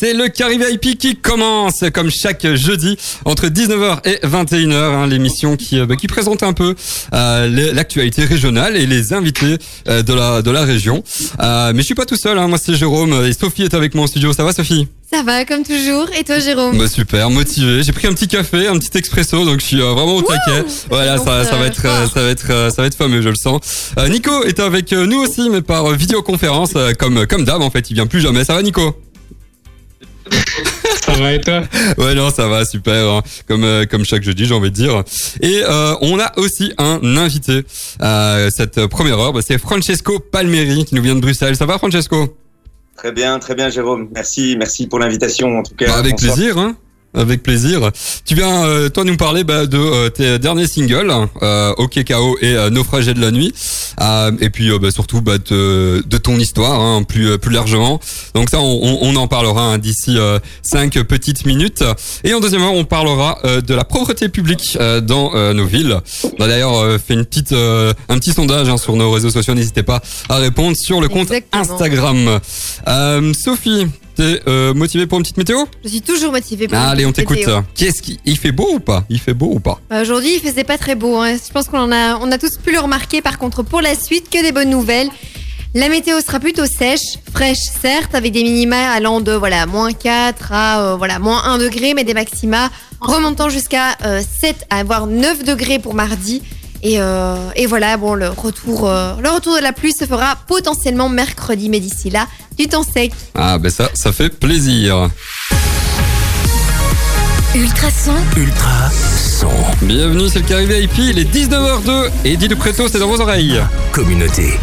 c'est le Carré VIP qui commence comme chaque jeudi entre 19h et 21h, hein, l'émission qui, euh, bah, qui présente un peu euh, l'actualité régionale et les invités euh, de, la, de la région. mais je suis pas tout seul, hein, moi c'est Jérôme et Sophie est avec moi en studio. Ça va Sophie? Ça va, comme toujours. Et toi, Jérôme? Bah, Super, motivé. J'ai pris un petit café, un petit expresso, donc je suis vraiment au taquet. Voilà, ça, ça, va être, ça va être, ça va être fameux, je le sens. Nico est avec nous aussi, mais par vidéoconférence, comme comme d'hab en fait. Il vient plus jamais. Ça va, Nico? Ça va et toi Ouais non ça va super hein. comme euh, comme chaque jeudi j'ai envie de dire. Et euh, on a aussi un invité euh, cette première heure. Bah, c'est Francesco Palmeri qui nous vient de Bruxelles. Ça va Francesco? Très bien très bien Jérôme. Merci merci pour l'invitation en tout cas bah, avec plaisir hein avec plaisir. Tu viens, euh, toi, nous parler bah, de euh, tes derniers singles, euh, OK KO et euh, Naufragé de la nuit, et puis bah, surtout bah, de, de, ton histoire, hein, plus plus largement. Donc ça, on, on en parlera hein, d'ici cinq petites minutes. Et en deuxième heure, on parlera de la propreté publique dans nos villes. On a d'ailleurs fait une petite, un petit sondage hein, sur nos réseaux sociaux. N'hésitez pas à répondre sur le compte Instagram. Sophie, T'es euh, motivé pour une petite météo? Je suis toujours motivé pour Allez, on t'écoute. Qu'est-ce qui il fait beau ou pas? Il fait beau ou pas? Bah, Aujourd'hui, il faisait pas très beau. Hein. Je pense qu'on a, on a tous pu le remarquer. Par contre, pour la suite, que des bonnes nouvelles. La météo sera plutôt sèche, fraîche certes, avec des minima allant de voilà moins 4 à euh, voilà moins 1 degré, mais des maxima remontant jusqu'à 7 euh, à voire 9 degrés pour mardi. Et, et, voilà, bon, le retour, le retour de la pluie se fera potentiellement mercredi, mais d'ici là, du temps sec. Ah ben ça, ça fait plaisir. Ultra son. Ultra son. Bienvenue, c'est le Carré VIP, il est 19h02 et dit de Préto, c'est dans vos oreilles. Communauté.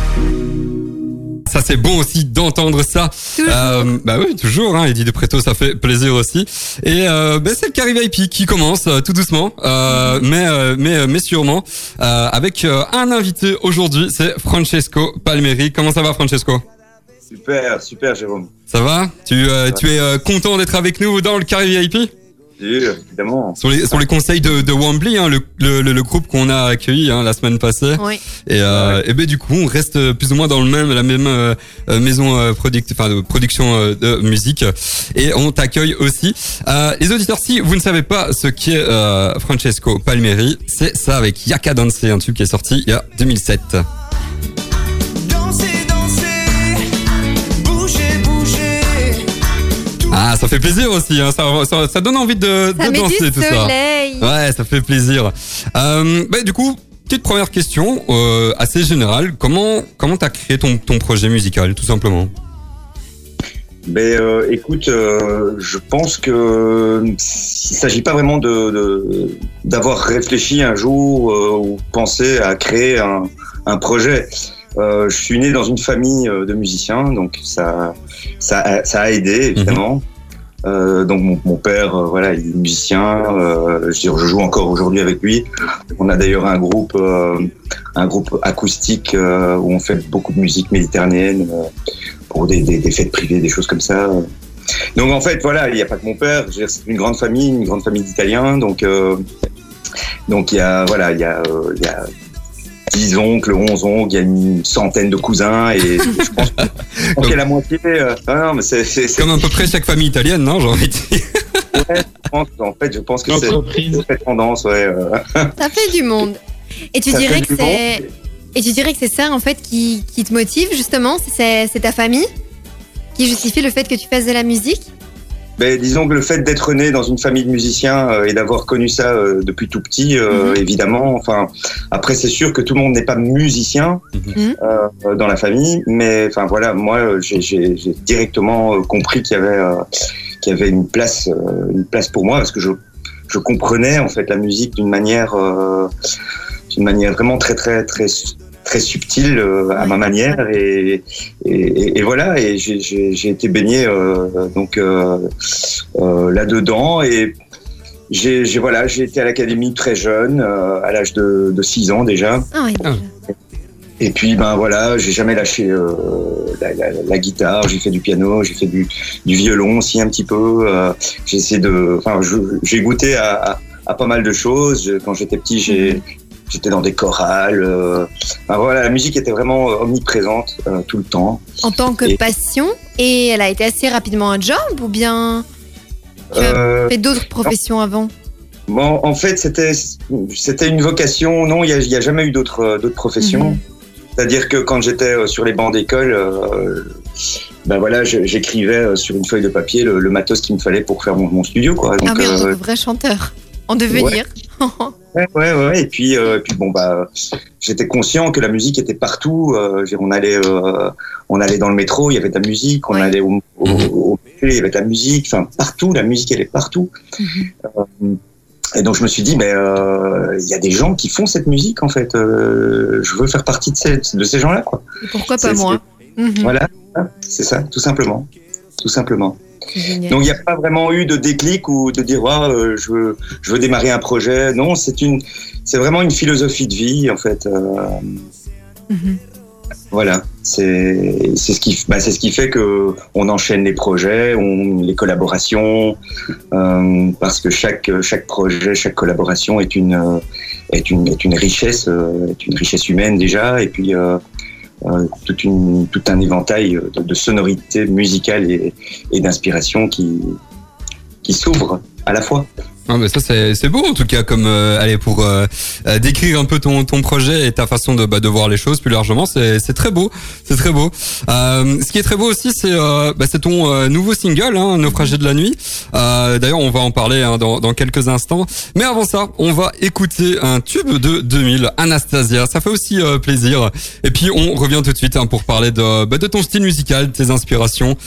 Ça c'est bon aussi d'entendre ça. Euh, bah oui, toujours. Hein, Eddie de Préto, ça fait plaisir aussi. Et euh, bah, c'est le Carré VIP qui commence euh, tout doucement, euh, mais euh, mais mais sûrement avec un invité aujourd'hui, c'est Francesco Palmeri. Comment ça va, Francesco? Super, super, Jérôme. Ça va? Tu, euh, tu es euh, content d'être avec nous dans le carré VIP oui, évidemment. Sur les, sur les conseils de, de Wambly, hein, le, le, le, groupe qu'on a accueilli hein, la semaine passée. Oui. Et, euh, et ben du coup, on reste plus ou moins dans le même, la même euh, maison euh, product, enfin, de production de musique. Et on t'accueille aussi. les auditeurs, si vous ne savez pas ce qu'est Francesco Palmieri, c'est ça avec Yaka Dance, un tube qui est sorti il y a 2007. Ah, ça fait plaisir aussi. Hein. Ça, ça, ça, donne envie de, ça de danser tout soleil. ça. Ouais, ça fait plaisir. Euh, bah, du coup, petite première question euh, assez générale. Comment comment t'as créé ton, ton projet musical, tout simplement? Ben, euh, écoute, euh, je pense que il s'agit pas vraiment de d'avoir réfléchi un jour euh, ou pensé à créer un, un projet. Euh, je suis né dans une famille de musiciens, donc ça ça, a, ça a aidé évidemment. Mhm. Euh, donc mon, père, euh, voilà, il est musicien. Euh, je, joue encore aujourd'hui avec lui. On a d'ailleurs un groupe, acoustique où on fait beaucoup de musique méditerranéenne pour des, fêtes privées, des choses comme ça. Donc en fait, voilà, il n'y a pas que mon père. C'est une grande famille, une grande famille d'Italiens. Donc donc il y a voilà, il y a 10 oncles, 11 oncles, il y a une centaine de cousins et je pense qu'il y a la moitié. Euh, non, mais c'est, c'est, Comme à peu près chaque famille italienne, non, j'ai envie de dire. ouais, je pense, en fait, je pense que c'est cette tendance, ouais. Euh. Ça fait du monde. Et tu Ça dirais que c'est. monde. Et tu dirais que c'est ça en fait qui, qui te motive justement, c'est, c'est ta famille qui justifie le fait que tu fasses de la musique? Ben, disons que le fait d'être né dans une famille de musiciens euh, et d'avoir connu ça euh, depuis tout petit, euh, Mhm. évidemment. Enfin, après, c'est sûr que tout le monde n'est pas musicien Mhm. euh, dans la famille, mais enfin voilà, moi, j'ai, j'ai, j'ai directement euh, compris qu'il y avait euh, qu'il y avait une place, euh, une place pour moi parce que je je comprenais en fait la musique d'une manière euh, d'une manière vraiment très très très très subtile euh, à ma manière et, et, et- et voilà et j'ai, été baigné euh, donc euh, là dedans et j'ai, voilà j'ai été à l'académie très jeune à l'âge de, de 6 ans déjà Ah oui. Ah. et puis ben voilà, j'ai jamais lâché euh, la, la- la guitare, j'ai fait du piano, j'ai fait du, du violon aussi un petit peu. euh, j'ai essayé de, enfin, j'ai goûté à, à- à pas mal de choses. Quand j'étais petit, j'ai j'étais dans des chorales. euh, voilà, la musique était vraiment euh, omniprésente euh, tout le temps. En tant que Et- passion, et elle a été assez rapidement un job ou bien tu as fait d'autres professions avant? Bon, en fait, c'était c'était une vocation. Non, il n'y a, jamais eu d'autres d'autres professions. Mhm. C'est-à-dire que quand j'étais sur les bancs d'école, euh, ben voilà, j'écrivais sur une feuille de papier le, le matos qu'il me fallait pour faire mon, mon studio, quoi. Donc, Ah oui, euh, que vrai chanteur. En devenir. Ouais, ouais, ouais. Et puis, euh, et puis bon, bah, j'étais conscient que la musique était partout. Euh, on allait, euh, on allait dans le métro, il y avait de la musique. On Ouais. allait au, au, Mhm. au il y avait de la musique. Enfin, partout, la musique, elle est partout. Mhm. Et donc, je me suis dit, ben, euh, il y a des gens qui font cette musique, en fait. Euh, je veux faire partie de ces, de ces gens-là, quoi. Et pourquoi pas C'est- moi Mhm. Voilà, c'est ça, tout simplement. Tout simplement. Donc il n'y a pas vraiment eu de déclic ou de dire Ah, euh, je veux je veux démarrer un projet. Non, c'est une c'est vraiment une philosophie de vie en fait. Euh, Mhm. voilà, c'est c'est ce qui bah, c'est ce qui fait que on enchaîne les projets, on les collaborations euh, parce que chaque chaque projet, chaque collaboration est une est une est une richesse est une richesse humaine déjà et puis une, tout un éventail de, sonorités musicales et, et d'inspiration qui, qui s'ouvrent à la fois. Ah, mais ça c'est c'est beau en tout cas comme euh, allez pour euh, euh, décrire un peu ton ton projet et ta façon de bah, de voir les choses plus largement c'est c'est très beau. C'est très beau. Euh, ce qui est très beau aussi c'est euh, bah, c'est ton euh, nouveau single hein, naufragé de la nuit. D'ailleurs on va en parler hein, dans dans quelques instants. Mais avant ça on va écouter un tube de 2000 Anastasia. Ça fait aussi plaisir. Et puis on revient tout de suite hein, pour parler de bah, de ton style musical de tes inspirations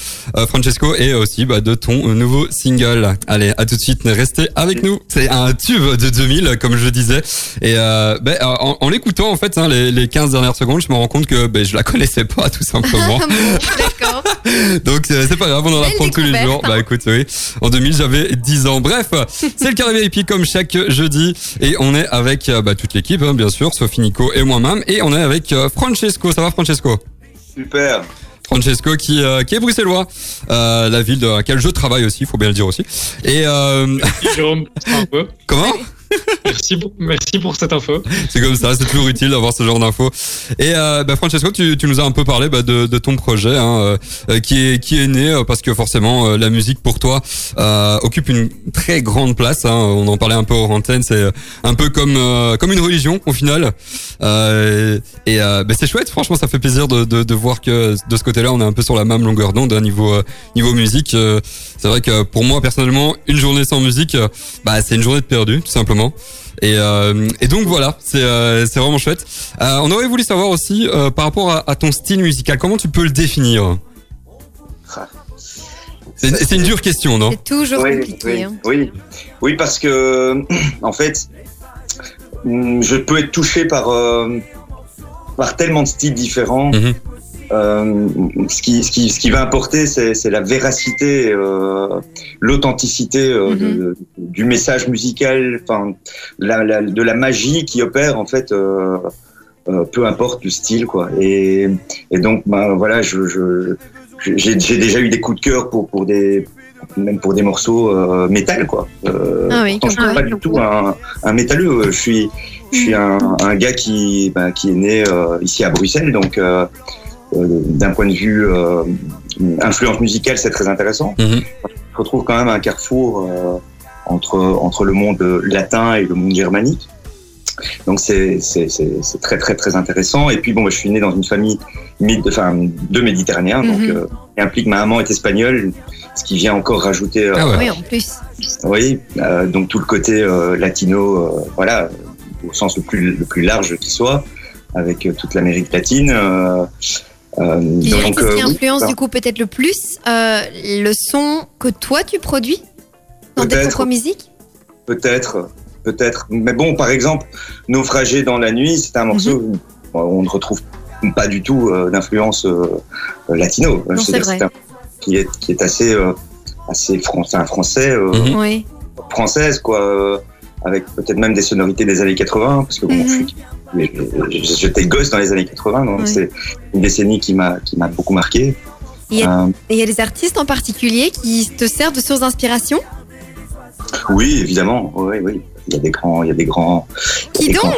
Francesco et aussi bah, de ton nouveau single. Allez à tout de suite. Restez avec nous. C'est un tube de 2000 comme je disais. Et euh, ben, en, en l'écoutant en fait hein, les, les 15 dernières secondes je me rends compte que ben, je la connaissais pas tout simplement. D'accord. donc euh, c'est pas grave on en apprend tous les jours. Hein. bah écoute oui. En 2000 j'avais 10 ans. Bref c'est le carré VIP comme chaque jeudi. Et on est avec euh, bah, toute l'équipe hein, bien sûr Sophie Nico et moi-même. Et on est avec euh, Francesco. Ça va Francesco? Super. Francesco qui, euh, qui est bruxellois, euh, la ville dans laquelle je travaille aussi, faut bien le dire aussi. Et euh, Jérôme, un peu. comment? Merci pour, cette info. C'est comme ça, c'est toujours utile d'avoir ce genre d'infos. Et euh, bah, Francesco, tu, nous as un peu parlé bah, de, ton projet, hein, euh, qui est né euh, parce que forcément la musique pour toi occupe une très grande place. Hein, on en parlait un peu hors antenne, c'est un peu comme une religion au final. Et bah, c'est chouette, franchement, ça fait plaisir de, voir que de ce côté-là, on est un peu sur la même longueur d'onde hein, niveau musique. C'est vrai que pour moi personnellement, une journée sans musique, c'est une journée de perdu, tout simplement. Et, euh, et donc voilà, c'est euh, c'est vraiment chouette. Euh, on aurait voulu savoir aussi euh, par rapport à, à ton style musical, comment tu peux le définir? C'est une dure question, non? C'est toujours Oui, compliqué. oui, hein. oui. Oui, parce que en fait, hum, je peux être touché par euh, par tellement de styles différents. Mhm. Euh, ce qui ce qui ce qui va importer, c'est la véracité, euh, l'authenticité euh, de- du message musical, enfin la, la- de la magie qui opère en fait. euh, euh, peu importe le style quoi et, et donc ben voilà je, je j'ai déjà eu des coups de cœur pour pour des même pour des morceaux euh, métal quoi. Ah oui, pourtant, je suis pas du tout un, un métalleux. Je suis je suis un, un gars qui ben, qui est né euh, ici à Bruxelles donc d'un point de vue euh, influence musicale c'est très intéressant. Je retrouve quand même un carrefour euh, entre entre le monde latin et le monde germanique. Donc c'est c'est c'est c'est très très très intéressant. Et puis bon, moi, je suis né dans une famille mid- enfin de Méditerranéens, donc Mhm. euh, qui implique ma maman est espagnole, ce qui vient encore rajouter, euh, Ah ouais. Oui, en plus. oui, euh, donc tout le côté euh, latino, euh, voilà, euh, au sens le plus le plus large qui soit, avec euh, toute l'Amérique latine. Euh, euh, que euh, ce qui oui, influence du coup peut-être le plus euh, le son que toi tu produis dans tes propres musiques? Peut-être, peut-être. Mais bon, par exemple, Naufragé dans la nuit, c'est un morceau Mhm. où on ne retrouve pas du tout euh, d'influence euh, euh, latino. C'est vrai. un qui est qui est assez euh, assez français, français euh, Mhm. Oui. française quoi, euh, avec peut-être même des sonorités des années 80, parce que bon, je suis- j'étais gosse dans les années 80, donc Oui. c'est une décennie qui m'a qui m'a beaucoup marqué. Il y a- Euh, Et il y a des artistes en particulier qui te servent de source d'inspiration? Oui, évidemment, oui, oui. Il y a des grands, il y a des grands. Qui des donc?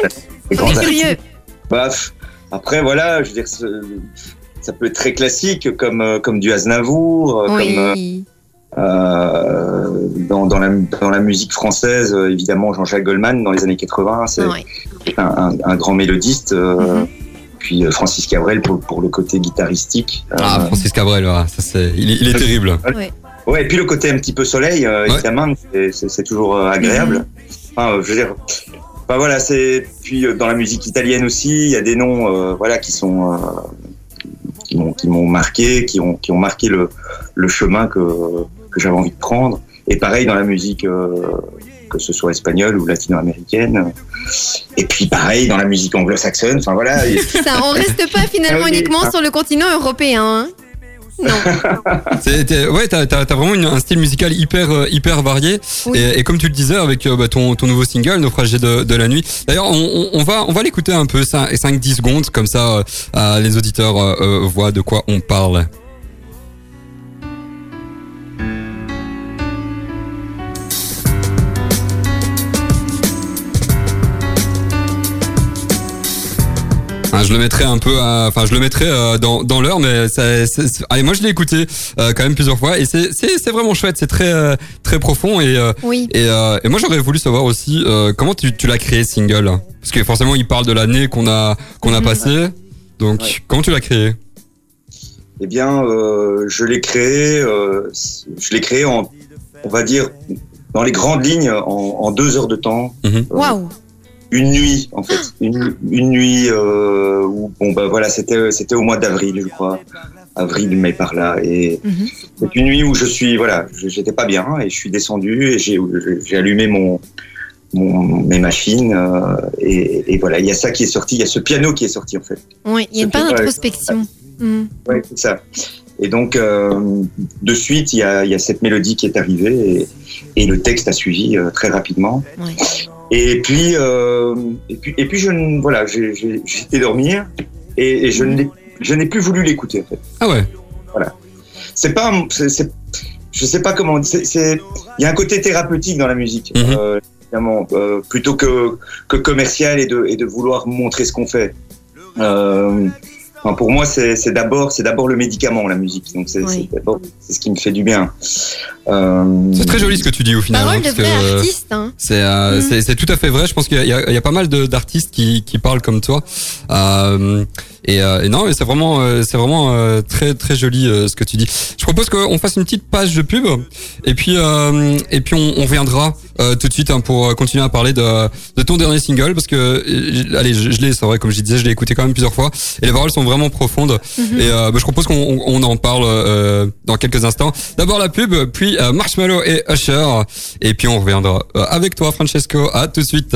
grands curieux. Pff, après, voilà, je veux dire, ça peut être très classique, comme, euh, comme du Aznavour, euh, comme euh, dans, dans, la, dans la musique française, euh, évidemment, Jean-Jacques Goldman, dans les années 80, c'est Ouais. un, un- un grand mélodiste. euh, Mhm. Puis euh, Francis Cabrel pour, pour le côté guitaristique. Euh, Ah, Francis Cabrel, ouais, ça c'est, il est, il est terrible. Ouais, et puis le côté un petit peu soleil, euh, Ouais. évidemment, c'est- toujours euh, agréable. Enfin, euh, je veux dire, enfin voilà, c'est puis euh, dans la musique italienne aussi, il y a des noms, euh, voilà, qui sont euh, qui m'ont qui m'ont marqué, qui ont qui ont marqué le le chemin que que j'avais envie de prendre. Et pareil dans la musique, euh, que ce soit espagnole ou latino-américaine. Et puis pareil dans la musique anglo-saxonne. Enfin voilà. Ça, on reste pas finalement uniquement sur le continent européen. hein. Non. Ouais, t'as, t'as vraiment une- un style musical hyper, euh, hyper varié. Oui. Et, et comme tu le disais avec euh, bah, ton, ton nouveau single, Naufragé de, de la nuit. D'ailleurs, on, on, on va, on va l'écouter un peu, 5-10 secondes, comme ça euh, les auditeurs euh, voient de quoi on parle. Je le mettrai un peu, à- enfin je le mettrai euh, dans, dans l'heure, mais ça, allez, moi je l'ai écouté euh, quand même plusieurs fois et c'est, vraiment chouette, c'est très, euh, très profond et, euh, Oui. et, euh, et moi j'aurais voulu savoir aussi euh, comment tu, tu l'as créé single, parce que forcément il parle de l'année qu'on a qu'on a Mhm. passé, donc Ouais. comment tu l'as créé? Eh bien, euh, je l'ai créé, euh, je l'ai créé en, on va dire, dans les grandes lignes, en, en deux heures de temps. Mhm. Waouh. Une nuit, en fait, une, une nuit euh, où, bon, bah voilà, c'était, c'était au mois d'avril, je crois, avril, mai par là, et Mhm. c'est une nuit où je suis, voilà, j'étais pas bien et je suis descendu et j'ai, j'ai allumé mon, mon mes machines euh, et, et voilà, il y a ça qui est sorti, il y a ce piano qui est sorti en fait. Oui, il y a vrai. d'introspection. Mhm. Ouais, c'est ça. Et donc, euh, de suite, il y a, il y a cette mélodie qui est arrivée et, et le texte a suivi euh, très rapidement. Ouais. Et puis, euh, et puis, et puis, je, ne- voilà, j'ai j'ai- j'ai été dormir et, et je n'ai, je n'ai plus voulu l'écouter. En fait, Ah ouais. c'est pas, un- c'est, c'est- je sais pas comment. C'est, c'est- il y a un côté thérapeutique dans la musique, Mhm. euh, évidemment, euh, plutôt que que commercial et de et de vouloir montrer ce qu'on fait. Enfin, pour moi, c'est d'abord, c'est d'abord le médicament, la musique. Donc, c'est Oui. c'est d'abord, c'est ce qui me fait du bien. Euh, C'est très joli ce que tu dis au final. Parole hein, de que, vrai euh, artiste. Hein. C'est euh, Mhm. c'est tout à fait vrai. Je pense qu'il y a, y pas mal d'artistes qui, qui parlent comme toi. Euh, et, euh, et non, mais c'est vraiment euh, c'est vraiment euh, très très joli euh, ce que tu dis. Je propose qu'on fasse une petite page de pub et puis euh, et puis on, on reviendra euh, tout de suite hein, pour continuer à parler de, de ton dernier single parce que euh, allez je, je l'ai c'est vrai comme je disais je l'ai écouté quand même plusieurs fois et les paroles sont vraiment profondes Mhm. et euh, bah, je propose qu'on on, on en parle euh, dans quelques instants. D'abord la pub, puis euh, Marshmallow et Usher, et puis on reviendra euh, avec toi Francesco. À tout de suite.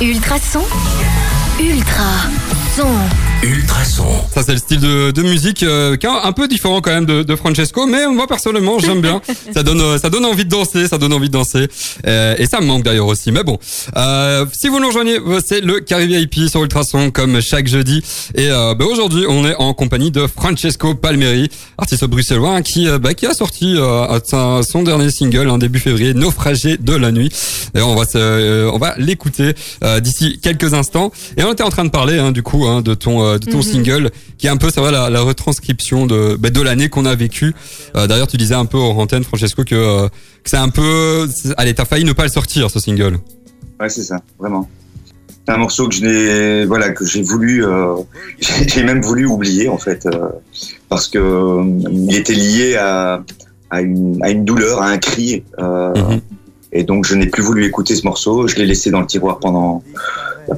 Ultrason. Ultra son. Ultrason. Ça c'est le style de, de musique euh, un peu différent quand même de, de Francesco, mais moi personnellement j'aime bien. ça donne euh, ça donne envie de danser, ça donne envie de danser, Euh, et ça me manque d'ailleurs aussi. Mais bon, euh, si vous nous rejoignez, euh, c'est le Caribé IP sur Ultrason comme chaque jeudi. Et euh, bah, aujourd'hui on est en compagnie de Francesco Palmeri, artiste bruxellois hein, qui euh, bah, qui a sorti euh, son- son dernier single en début février, Naufragé de la nuit. D'ailleurs on va se, euh, on va l'écouter euh, d'ici quelques instants. Et on était en train de parler hein, du coup hein, de ton euh, de ton Mhm. single qui est un peu ça va la, la retranscription de bah, de l'année qu'on a vécu. Euh, D'ailleurs tu disais un peu hors antenne Francesco que, euh, que c'est un peu allez t'as failli ne pas le sortir ce single. Ouais, c'est ça, vraiment. C'est un morceau que je n'ai, voilà, que j'ai voulu, euh, j'ai même voulu oublier en fait, euh, parce que euh, il était lié à, à, une, à une douleur, à un cri, euh, Mhm. Et donc je n'ai plus voulu écouter ce morceau. Je l'ai laissé dans le tiroir pendant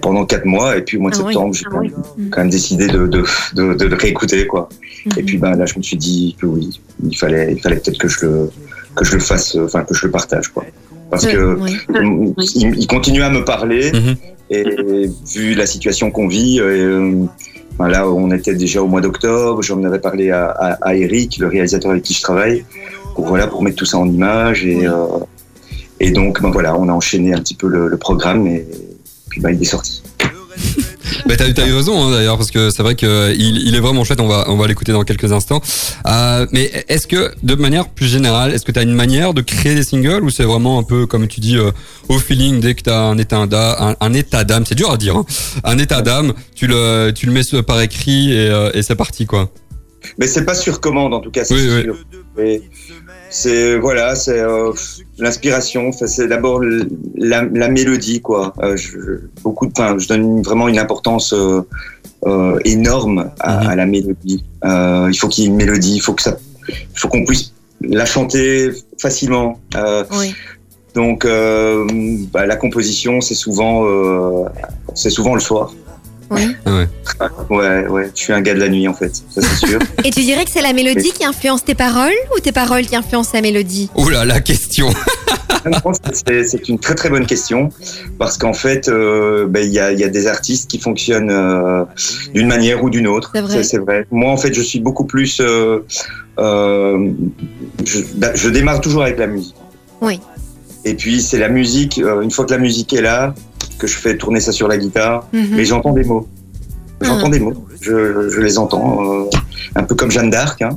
pendant quatre mois, et puis au mois de Ah oui. septembre, j'ai Ah quand, oui. même- quand même décidé de, de, de, de le réécouter, quoi. Et Mhm. puis ben là, je me suis dit que oui, il fallait, il fallait peut-être que je le que je le fasse, euh, enfin que je le partage, quoi. parce Je- que oui. il, il continue à me parler Mhm. et vu la situation qu'on vit, euh, ben là on était déjà au mois d'octobre, j'en avais parlé à, à, à Eric, le réalisateur avec qui je travaille, pour voilà pour mettre tout ça en image et Oui. euh, et donc ben voilà on a enchaîné un petit peu le, le programme et puis ben, il est sorti. Bah, t'as, t'as eu raison hein, d'ailleurs parce que c'est vrai que il, il est vraiment chouette. On va on va l'écouter dans quelques instants. Euh, mais est-ce que de manière plus générale, est-ce que t'as une manière de créer des singles ou c'est vraiment un peu comme tu dis euh, au feeling dès que t'as un état d'âme, un, un état d'âme, c'est dur à dire, hein, un état d'âme, tu le tu le mets par écrit et, euh, et c'est parti quoi. Mais c'est pas sur commande en tout cas, c'est Oui, oui. sûr. C'est voilà, c'est euh, l'inspiration. Enfin, c'est d'abord la, la mélodie quoi. Euh, je, beaucoup, de- enfin, je donne vraiment une importance euh, euh, énorme à, Mhm. à la mélodie. Euh, il faut qu'il y ait une mélodie, il faut que ça, il faut qu'on puisse la chanter facilement. Euh, Oui. donc euh, bah, la composition, c'est souvent, euh, c'est souvent le soir. Oui. Ouais. Ouais, ouais. Je suis un gars de la nuit en fait, ça c'est sûr. Et tu dirais que c'est la mélodie qui influence tes paroles ou tes paroles qui influencent la mélodie? Oh là la question. C'est- une très très bonne question parce qu'en fait, euh, ben, il y, a, il y a des artistes qui fonctionnent euh, d'une manière ou d'une autre. C'est vrai. C'est vrai. Moi, en fait, je suis beaucoup plus. euh, euh, je, je démarre toujours avec la musique. Oui. Et puis c'est la musique. euh, une fois que la musique est là, que je fais tourner ça sur la guitare, Mhm. mais j'entends des mots. J'entends Ah. des mots. Je, je les entends. euh, un peu comme Jeanne d'Arc. Hein,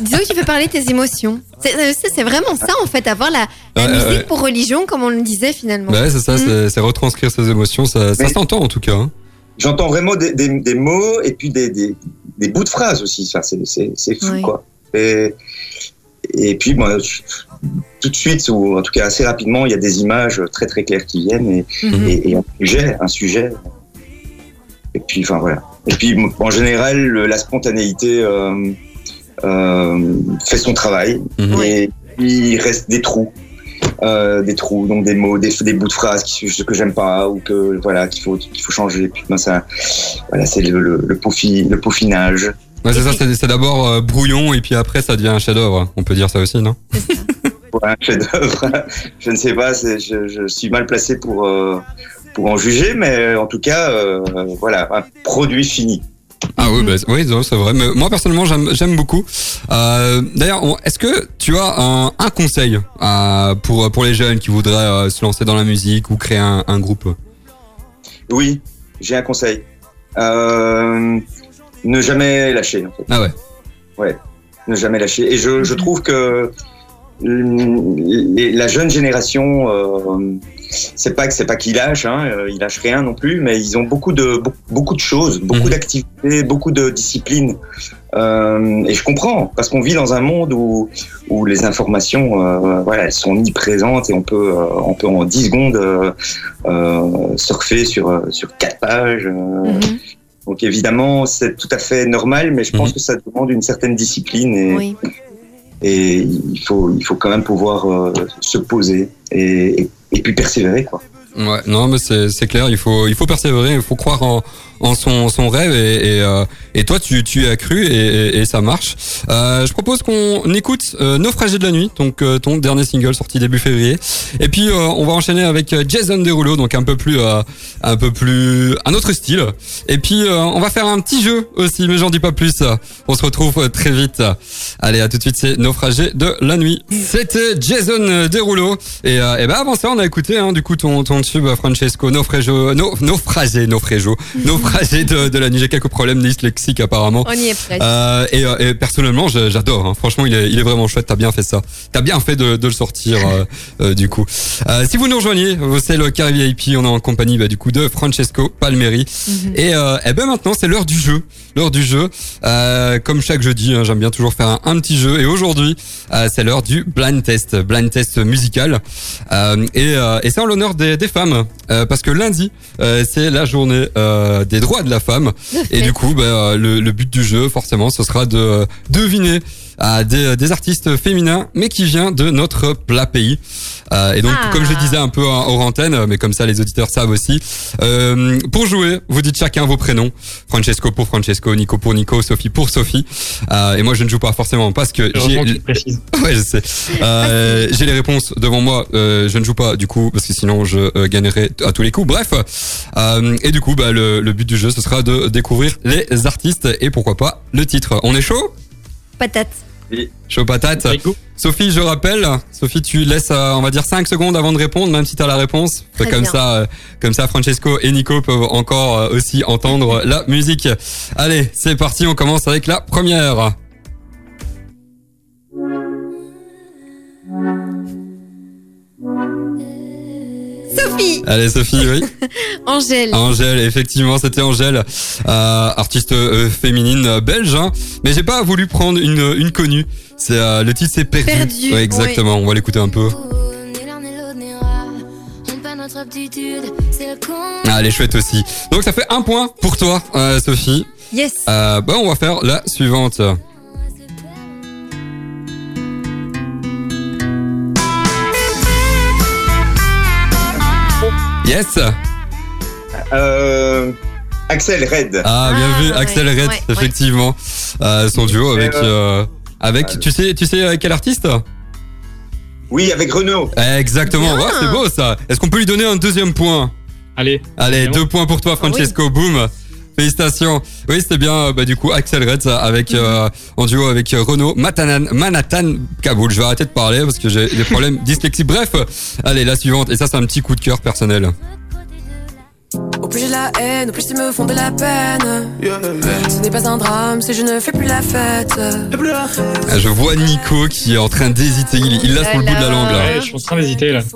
Disons tu fais parler tes émotions. C'est euh, c'est- vraiment ça en fait, avoir la, la Ouais, musique ouais. pour religion, comme on le disait finalement. Bah ouais, c'est ça, Mhm. c'est, c'est retranscrire ses émotions, ça, ça Mais- s'entend en tout cas. hein. J'entends vraiment des, des, des mots et puis des, des, des bouts de phrases aussi. Enfin, c'est, fou, Oui. quoi. Et, et puis, tout de suite, ou en tout cas assez rapidement, il y a des images très très claires qui viennent et, Mhm. et, et un sujet, un sujet. Et puis, enfin voilà. Et puis, en général, le- la spontanéité euh, euh, fait son travail. Mhm. Et il reste des trous. Euh, des trous, donc des mots, des, des bouts de phrases qui, que j'aime pas ou que voilà qu'il faut qu'il faut changer. Puis ben, ça, voilà, c'est le, le, le, peaufi- le peaufinage. Ouais, c'est ça, c'est, c'est d'abord euh, brouillon et puis après ça devient un chef-d'œuvre. On peut dire ça aussi, non? Un chef-d'œuvre, je ne sais pas, c'est- je, je suis mal placé pour euh, pour en juger, mais en tout cas, euh, voilà, un produit fini. Ah oui, bah, oui, c'est vrai. Mais moi personnellement, j'aime, j'aime beaucoup. Euh, d'ailleurs, est-ce que tu as un, un conseil euh, pour pour les jeunes qui voudraient euh, se lancer dans la musique ou créer un, un groupe? Oui, j'ai un conseil. Euh, ne jamais lâcher. En fait. Ah ouais. ne jamais lâcher. Et je, je trouve que les- la jeune génération, euh, c'est pas que c'est pas qu'ils lâchent, hein, euh, ils lâchent rien non plus, mais ils ont beaucoup de beaucoup, beaucoup de choses, beaucoup Mhm. d'activités, beaucoup de disciplines. Euh, et je comprends parce qu'on vit dans un monde où où les informations, euh, voilà, elles sont omniprésentes et on peut euh, on peut en 10 secondes euh, euh, surfer sur euh, sur quatre pages. euh, Mhm. Donc évidemment, c'est tout à fait normal, mais je pense Mhm. que ça demande une certaine discipline et, Oui. et il faut il faut quand même pouvoir euh, se poser et, et, et puis persévérer quoi. Ouais, non, mais c'est c'est clair. Il faut il faut persévérer. Il faut croire en en son son rêve et et, euh, et toi tu tu as cru et, et, ça marche. Euh, je propose qu'on écoute euh, Naufragé de la nuit, donc ton dernier single sorti début février. Et puis on va enchaîner avec Jason Derulo, donc un peu plus un peu plus un autre style. Et puis on va faire un petit jeu aussi, mais j'en dis pas plus. On se retrouve très vite. Allez, à tout de suite. C'est Naufragé de la nuit. C'était Jason Derulo. Et, euh, et ben avant ça, on a écouté hein, du coup ton ton tube Francesco Naufraggio, no, naufragé, naufragio, naufragé de, de la nuit. J'ai quelques problèmes dyslexiques apparemment. On y est presque. Euh, et, euh, et personnellement, j'adore. hein. Franchement, il est, il est vraiment chouette. T'as bien fait ça. T'as bien fait de, de le sortir euh, euh, du coup. Euh, si vous nous rejoignez, c'est le Carré VIP. On est en compagnie bah, du coup de Francesco Palmeri. Mhm. Et, euh, eh ben maintenant, c'est l'heure du jeu. L'heure du jeu. Euh, comme chaque jeudi, hein, j'aime bien toujours faire un, un petit jeu. Et aujourd'hui, euh, c'est l'heure du blind test, blind test musical. Euh, et euh, et c'est en l'honneur des, des femmes, euh, parce que lundi, euh, c'est la journée euh, des droits de la femme. Et du coup, bah, euh, le, but du jeu, forcément, ce sera de euh, deviner à des, des artistes féminins, mais qui vient de notre plat pays. Euh, et donc, Ah. comme je disais un peu en hors antenne, mais comme ça les auditeurs savent aussi, euh, pour jouer, vous dites chacun vos prénoms. Francesco pour Francesco, Nico pour Nico, Sophie pour Sophie. Euh, et moi, je ne joue pas forcément parce que j'ai. Ouais, je sais. Euh, j'ai les réponses devant moi. Euh, je ne joue pas du coup parce que sinon je euh, gagnerais à tous les coups. Bref. Euh, et du coup, bah, le, le but du jeu, ce sera de découvrir les artistes et pourquoi pas le titre. On est chaud? Patate. Chaud patate. Sophie, je rappelle. Sophie, tu laisses, euh, on va dire 5 secondes avant de répondre, même si tu as la réponse. Très comme bien. ça, euh, comme ça, Francesco et Nico peuvent encore euh, aussi entendre la musique. Allez, c'est parti. On commence avec la première. Sophie. Allez, Sophie, oui. Angèle. Angèle, effectivement, c'était Angèle, euh, artiste euh, féminine euh, belge. Hein. Mais j'ai pas voulu prendre une, une connue. C'est euh, le titre, c'est perdu. Perdu, Ouais, exactement. On va l'écouter un peu. Ah, elle est chouette aussi. Donc ça fait un point pour toi, Sophie. Yes. Bah, on va faire la suivante. Yes. Euh, Axel Red. Ah, bien Ah, vu, ouais, Axel Red, ouais, ouais. effectivement. Euh, son duo avec euh, avec. Tu sais, tu sais quel artiste? Oui, avec Renault. Exactement. C'est beau ça. Est-ce qu'on peut lui donner un deuxième point? Allez. Allez, deux points pour toi, Francesco. Boum. Félicitations. Oui, c'était bien, euh, bah, du coup, Axel Red ça, avec, euh, en duo avec euh, Renault, Matanan, Manhattan, Kaboul. Je vais arrêter de parler parce que j'ai des problèmes dyslexie. Bref, euh, allez, la suivante. Et ça, c'est un petit coup de cœur personnel. Au plus j'ai de la haine, au plus ils me font de la peine. Ce n'est pas un drame si je ne fais plus la fête. Ah, Je vois Nico qui est en train d'hésiter. Il, il l'a sur le bout de la langue, là. Ouais, je suis en train d'hésiter là.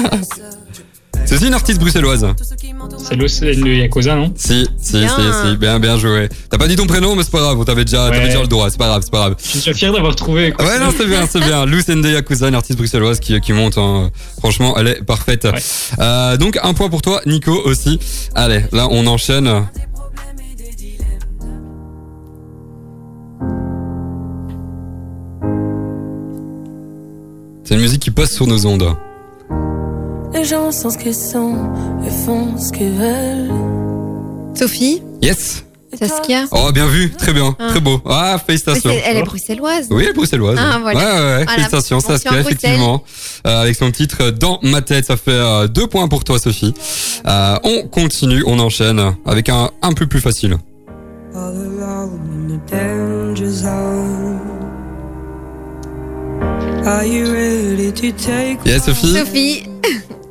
C'est aussi une artiste bruxelloise. C'est le Yakuza, non? Si, si, Bien. si, si. Bien, bien joué. T'as pas dit ton prénom, mais c'est pas grave. On t'avait déjà, t'avais Ouais. déjà le droit. C'est pas grave, c'est pas grave. Je suis déjà fier d'avoir trouvé. quoi. Ouais, non, c'est bien, c'est bien. Lou Sende Yakuza, une artiste bruxelloise qui, qui monte. hein. Franchement, elle est parfaite. Ouais. Euh, donc, un point pour toi, Nico aussi. Allez, là, on enchaîne. C'est une musique qui passe sur nos ondes. Les gens sont ce qu'ils sont et font ce qu'ils veulent. Sophie. Yes. Saskia. Oh, bien vu. Très bien. Ah. Très beau. Ah, Mais félicitations. elle est bruxelloise. Oui, elle est bruxelloise. Ah, voilà. Ouais, ouais, ouais. Voilà. Félicitations, Saskia, effectivement. Euh, avec son titre Dans ma tête, ça fait euh, deux points pour toi, Sophie. Euh, on continue, on enchaîne avec un un peu plus facile. all alone in a danger zone. Are you ready to take Yes, Sophie Sophie.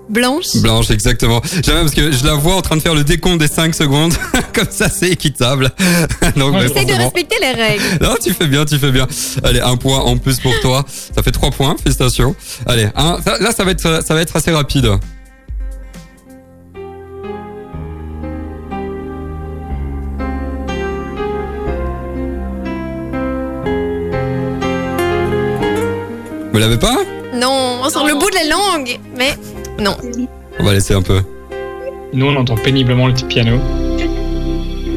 Blanche. Blanche, exactement. J'aime bien parce que je la vois en train de faire le décompte des 5 secondes. Comme ça, c'est équitable. Donc, Ouais, mais Essaye de respecter les règles. Non, tu fais bien, tu fais bien. Allez, un point en plus pour toi. Ça fait trois points, félicitations. Allez, un, ça- là, ça va être, ça va être assez rapide. Vous l'avez pas? Non, sur le bout de la langue. Mais non. On va laisser un peu. Nous, on entend péniblement le petit piano.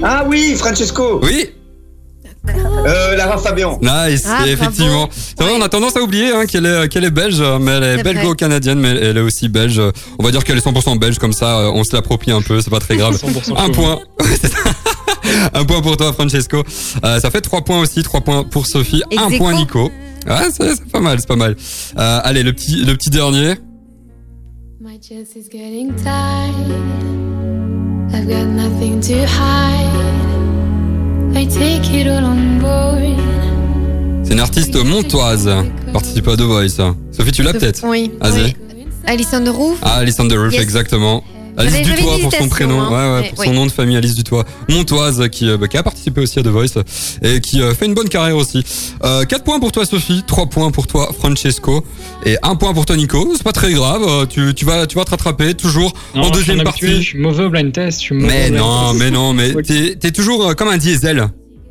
Ah oui, Francesco. Oui, Euh, Lara Fabian. nice, Ah, effectivement. C'est vrai, on a tendance à oublier hein, qu'elle est, qu'elle est belge, mais elle est, C'est belgo-canadienne, mais elle est aussi belge. On va dire qu'elle est 100% belge, comme ça, euh, on se l'approprie un peu, c'est pas très grave. 100% Un point. Un point pour toi, Francesco. Euh, ça fait trois points aussi, trois poins pour Sophie, Ex un point Nico. Ouais, c'est c'est pas mal, c'est pas mal. Euh, allez, le petit, le petit dernier. My chest is getting tight. I've got nothing to hide. I take it all on board. C'est une artiste montoise. Participe à The Voice. Sophie, tu l'as peut-être Oui. Vas-y. oui. Alison Roux. Ah, Alice on the Roof, Yes. exactement. Alice Dutoit pour son prénom, hein. ouais, ouais, pour oui. son nom de famille, Alice Dutoit. Montoise, qui, euh, bah, qui a participé aussi à The Voice et qui euh, fait une bonne carrière aussi. Euh, 4 points pour toi, Sophie. 3 points pour toi, Francesco. Et 1 point pour toi, Nico. C'est pas très grave. euh, Tu, tu, vas, tu vas te rattraper toujours Non, en je deuxième un habitué, partie. Je suis mauvais au blind test. Je suis mauvais Mais non, mais non, mais t'es t'es toujours euh, comme un diesel.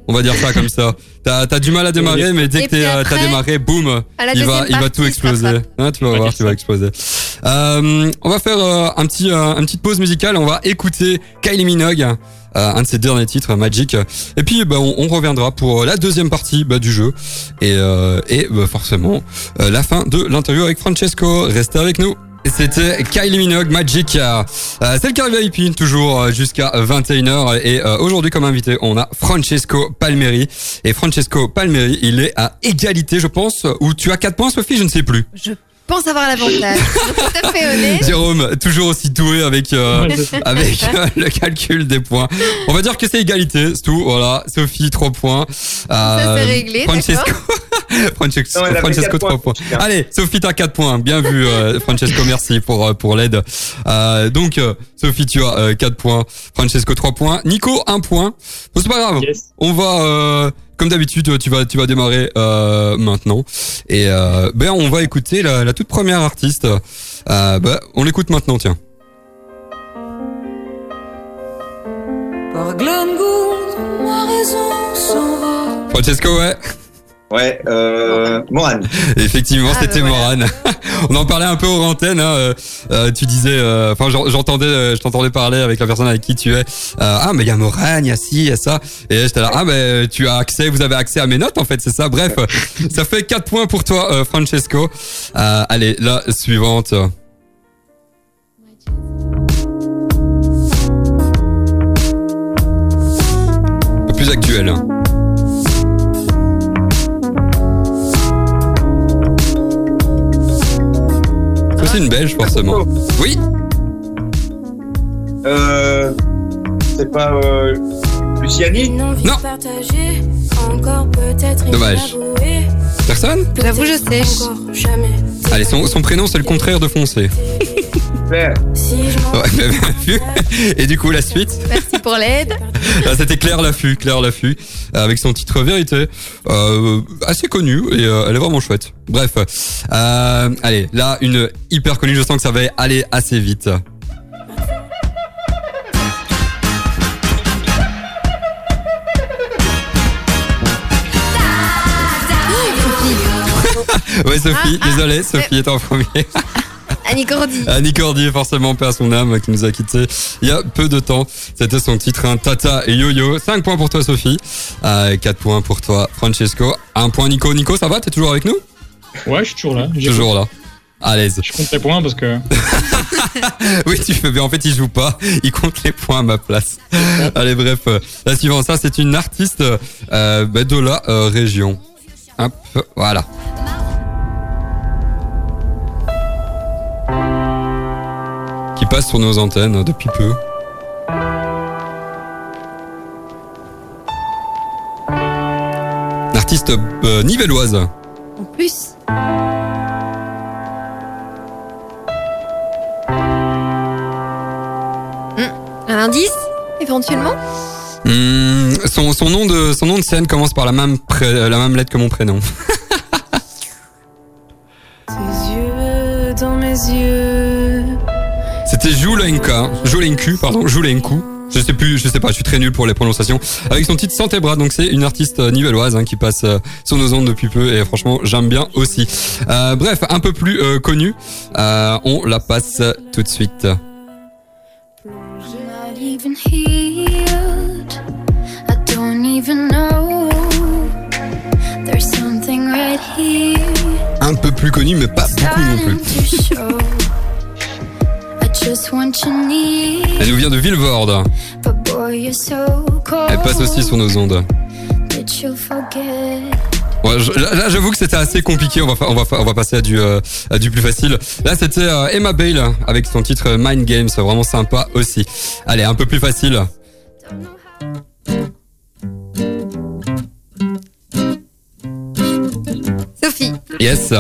On va dire ça comme ça. T'as as du mal à démarrer, mais dès que euh, t'as démarré, boum, il va, il va tout exploser. Hein, tu vas voir, tu vas exploser. Euh, on va faire euh, un petit, euh, une petite pause musicale. On va écouter Kylie Minogue, euh, un de ses derniers titres, Magic. Et puis, bah, on, on reviendra pour la deuxième partie bah, du jeu et, euh, et bah, forcément euh, la fin de l'interview avec Francesco. Restez avec nous. C'était Kylie Minogue Magic, euh, euh, c'est le carré VIP toujours euh, jusqu'à 21h et euh, aujourd'hui comme invité on a Francesco Palmeri et Francesco Palmeri il est à égalité je pense ou tu as 4 points Sophie je ne sais plus. Je pense avoir l'avantage. Pour être tout à fait honnête. Jérôme toujours aussi doué avec euh, avec euh, le calcul des points. On va dire que c'est égalité, c'est tout. Voilà, Sophie 3 points. Ça, c'est réglé, Francesco Francesco, Non, Francesco quatre 3 points. points. Allez, Sophie t'as 4 points. Bien vu euh, Francesco, merci pour euh, pour l'aide. Euh, donc euh, Sophie tu as euh, 4 points, Francesco 3 points, Nico 1 point. Bon, c'est pas grave. Yes. On va euh, comme d'habitude, tu vas tu vas démarrer euh, maintenant et euh, ben on va écouter la, la toute première artiste. Euh, ben, on l'écoute maintenant, tiens. Par Glenn Gould, ma raison s'en va. Francesco, ouais. Ouais, euh, Morane. Effectivement, Ah, c'était ben voilà. Morane. on en parlait un peu aux antennes. Hein, euh, euh, tu disais, euh, enfin, j'en- j'entendais, euh, je t'entendais parler avec la personne avec qui tu es. Euh, ah, mais il y a Morane, il y a ci, il y a ça. Et j'étais là, ah, mais tu as accès, vous avez accès à mes notes, en fait, c'est ça. Bref, ça fait 4 points pour toi, euh, Francesco. Euh, allez, la suivante. Un peu plus actuel. hein. C'est une belge, forcément. Oui, Euh, c'est pas euh, Luciani Non. partagée, encore peut-être Dommage. personne J'avoue, je Jamais. Allez, son, son prénom, c'est le contraire de foncé. Claire. Si je m'en Ouais, mais bien vu. Et du coup, la suite, pour l'aide. c'était Claire Laffut, Claire Laffut, avec son titre Vérité, euh, assez connu et euh, elle est vraiment chouette. Bref, euh, allez, là, une hyper connue, je sens que ça va aller assez vite. Ouais, Sophie, Ah, ah, désolé, Sophie est en premier. Annie Cordy. Annie Cordier, forcément, paix à son âme, qui nous a quittés il y a peu de temps. C'était son titre, un Tata et Yo-Yo. 5 points pour toi, Sophie. Euh, 4 points pour toi, Francesco. 1 point, Nico. Nico, ça va? T'es toujours avec nous? Ouais, je suis toujours là. Toujours là. À l'aise. Je compte les points parce que Oui, tu fais bien. En fait, il joue pas. Il compte les points à ma place. Allez, bref. La suivante, ça, c'est une artiste euh, bah, de la euh, région. Hop, voilà. Passe sur nos antennes depuis peu. Une artiste euh, nivelloise. En plus. Hmm, Un indice, éventuellement? Hmm, son, son, nom de, son nom de scène commence par la même, pré- la même lettre que mon prénom. Tes yeux dans mes yeux. C'était Julenka, Julenku, pardon, Julenku. Je sais plus, je sais pas, je suis très nul pour les prononciations. Avec son titre Santé Bras, donc c'est une artiste euh, nivelloise hein, qui passe euh, sur nos ondes depuis peu et franchement j'aime bien aussi. Euh, bref, un peu plus euh, connue, euh, on la passe tout de suite. Un peu plus connue mais pas beaucoup non plus. Elle nous vient de Villevorde. But boy, you're so cold. Elle passe aussi sur nos ondes. Ouais, je- là, j'avoue que c'était assez compliqué. On va, fa- on va, fa- on va passer à du, euh, à du plus facile. Là, c'était euh, Emma Bale avec son titre euh, Mind Games, vraiment sympa aussi. Allez, un peu plus facile. Sophie, Yes,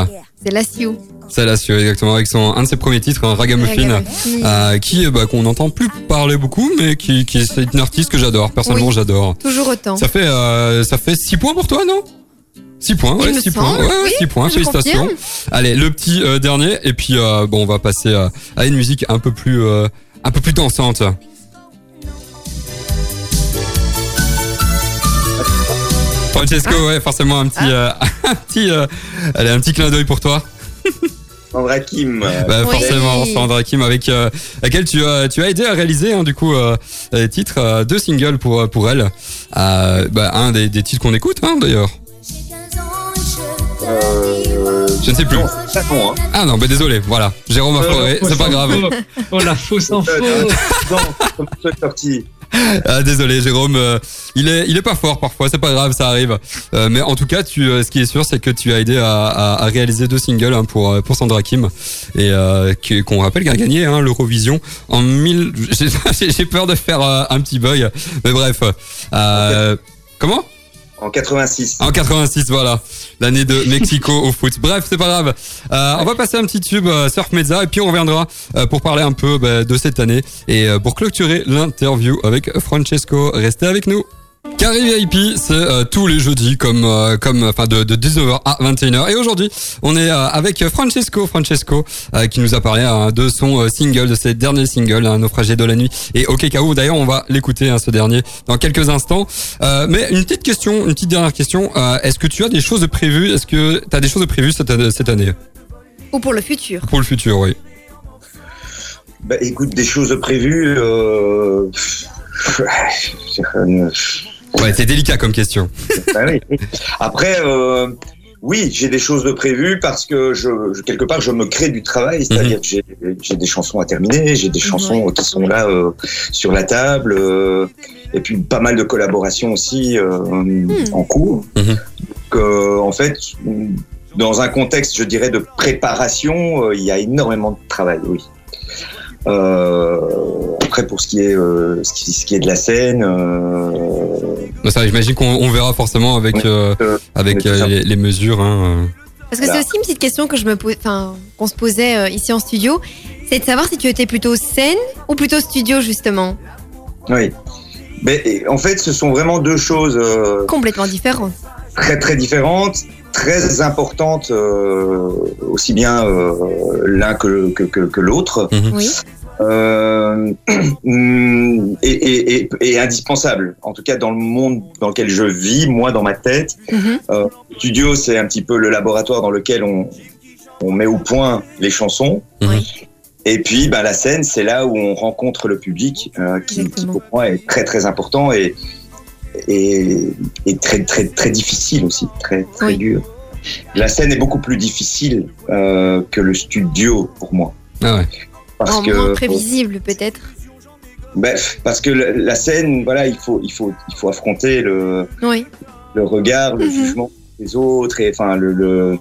c'est la Sioux. C'est la suite, exactement, avec son un de ses premiers titres, un Ragamuffin, Ragamuffin. euh, qui euh, bah, qu'on n'entend plus parler beaucoup, mais qui, qui c'est une artiste que j'adore. Personnellement, Oui. j'adore. Toujours autant. Ça fait, euh, ça fait 6 points pour toi, non? 6 points, ouais, me 6 semble, points. Ouais, oui, 6 points, félicitations. confirme. Allez, le petit euh, dernier, et puis euh, bon, on va passer euh, à une musique un peu plus, euh, un peu plus dansante. Francesco, ouais, forcément un petit, euh, un petit, euh, allez, un petit clin d'œil pour toi. Sandra Kim. Bah, Oui. Forcément, Sandra Kim, avec euh, laquelle tu as, tu as aidé à réaliser hein, du coup euh, les titres, euh, deux singles pour pour elle. Euh, bah, un des, des titres qu'on écoute, hein, d'ailleurs. Euh, Je ne sais plus. non, c'est pas bon, hein. Ah non, bah désolé, voilà. Jérôme a foiré, c'est pas grave. Oh la fausse info. Ah, désolé, Jérôme. euh, il est, il est pas fort parfois. C'est pas grave, ça arrive. Euh, mais en tout cas, tu, euh, ce qui est sûr, c'est que tu as aidé à, à, à réaliser deux singles hein, pour pour Sandra Kim et qu'on rappelle qu'elle a gagné hein, l'Eurovision en 1000. J'ai peur de faire un petit bug, mais bref. Comment? En 86. En 86, voilà. L'année de Mexico au foot. Bref, c'est pas grave. Euh, on va passer un petit tube euh, Surf Mezza et puis on reviendra euh, pour parler un peu bah, de cette année et euh, pour clôturer l'interview avec Francesco. Restez avec nous. Carré VIP, c'est euh, tous les jeudis comme euh, comme enfin de, de 19h à 21h et aujourd'hui on est euh, avec Francesco Francesco euh, qui nous a parlé hein, de son euh, single de ses derniers singles hein, Naufragé de la nuit et OK KO d'ailleurs on va l'écouter hein, ce dernier dans quelques instants Euh, mais une petite question une petite dernière question euh, est-ce que tu as des choses de prévues est-ce que tu as des choses de prévues cette, année- cette année? Ou pour le futur. pour le futur oui Bah, écoute, des choses prévues. Ouais c'est délicat comme question oui. Après, euh, oui, j'ai des choses de prévues parce que je, je- quelque part, je me crée du travail. C'est-à-dire que j'ai des chansons à terminer, j'ai des chansons qui sont là euh, sur la table, euh, et puis pas mal de collaborations aussi euh, en cours. Mhm. Donc, euh, en fait, dans un contexte, je dirais, de préparation, euh, il y a énormément de travail, oui. Euh, après, pour ce qui est, euh, ce, qui, ce qui est de la scène, euh, ça j'imagine qu'on on verra forcément avec Oui. euh, Euh, avec euh, les, les mesures hein, euh. Parce que c'est aussi une petite question que je me pose, enfin, qu'on se posait euh, ici en studio, c'est de savoir si tu étais plutôt scène ou plutôt studio justement. Oui. Mais en fait, ce sont vraiment deux choses euh, Complètement différentes. très très différentes, très importantes euh, aussi bien euh, l'un que, que, que, que l'autre, Oui. euh, et, et, et, et indispensables. En tout cas, dans le monde dans lequel je vis, moi, dans ma tête, Mhm. euh, le studio, c'est un petit peu le laboratoire dans lequel on, on met au point les chansons. Oui. Et puis, bah, la scène, c'est là où on rencontre le public, euh, qui, pour moi est très très important et, et, et très très très difficile aussi, très très Oui. dur. La scène est beaucoup plus difficile euh, que le studio pour moi, Ah ouais. parce En que moins prévisible peut-être. bref, parce que la, la scène, voilà, il faut il faut il faut affronter le Oui. le regard, le Mhm. jugement des autres, et enfin le, le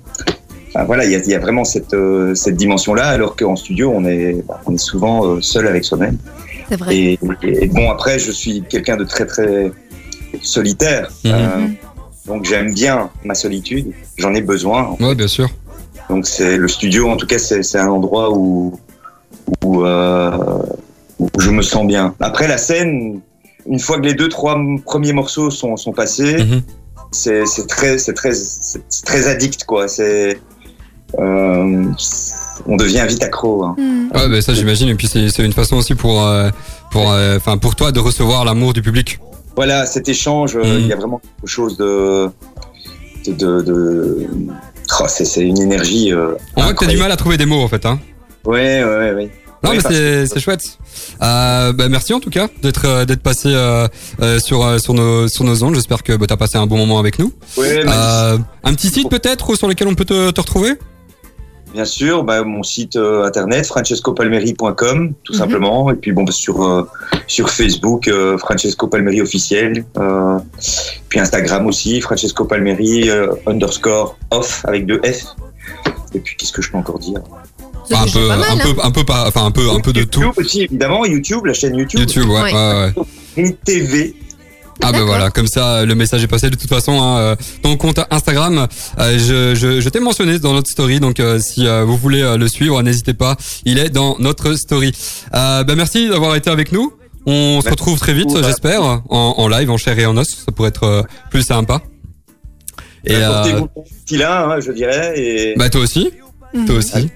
enfin, voilà, il y a, il y a vraiment cette euh, cette dimension-là, alors qu'en studio, on est bah, on est souvent euh, seul avec soi-même. C'est vrai. Et, et bon, après, je suis quelqu'un de très très solitaire, Mhm. euh, donc j'aime bien ma solitude, j'en ai besoin. Ouais, bien sûr. Donc c'est le studio, en tout cas, c'est c'est un endroit où où, euh, où je me sens bien. Après la scène, une fois que les deux trois premiers morceaux sont sont passés, Mhm. c'est c'est très c'est très très addict quoi. C'est euh, on devient vite accro. hein. Hmm. Ouais, bah, ça j'imagine. Et puis c'est c'est une façon aussi pour euh, pour euh, enfin pour toi de recevoir l'amour du public. Voilà, cet échange, euh, il y a vraiment quelque chose de de, de, de- Oh, c'est une énergie. Euh, On voit que t'as du mal à trouver des mots en fait. Hein. Ouais, ouais, ouais. Non Oui, mais c'est chouette. Euh, bah, merci en tout cas d'être euh, d'être passé euh, sur sur nos sur nos ondes. J'espère que bah, t'as passé un bon moment avec nous. Ouais, un petit site peut-être sur lequel on peut te, te retrouver? Bien sûr, bah, mon site euh, internet francescopalmeri.com tout Mhm. simplement et puis bon bah, sur euh, sur Facebook euh, Francesco Palmeri officiel euh, puis Instagram aussi Francesco Palmeri euh, underscore off avec deux F et puis qu'est-ce que je peux encore dire? C'est Enfin, un peu mal, un hein. peu un peu pas enfin un peu un peu de tout. YouTube aussi évidemment YouTube la chaîne YouTube, YouTube ouais Ouais. ouais TV Ah bah D'accord. voilà, comme ça le message est passé. De toute façon, hein, euh, ton compte Instagram, euh, je, je, je t'ai mentionné dans notre story, donc euh, si euh, vous voulez euh, le suivre, n'hésitez pas. Il est dans notre story. Euh, bah merci d'avoir été avec nous. On se retrouve très vite, j'espère, en, en live, en chair et en os. Ça pourrait être euh, plus sympa. Et Bah, euh, petit là hein, je dirais et bah toi aussi. Toi aussi.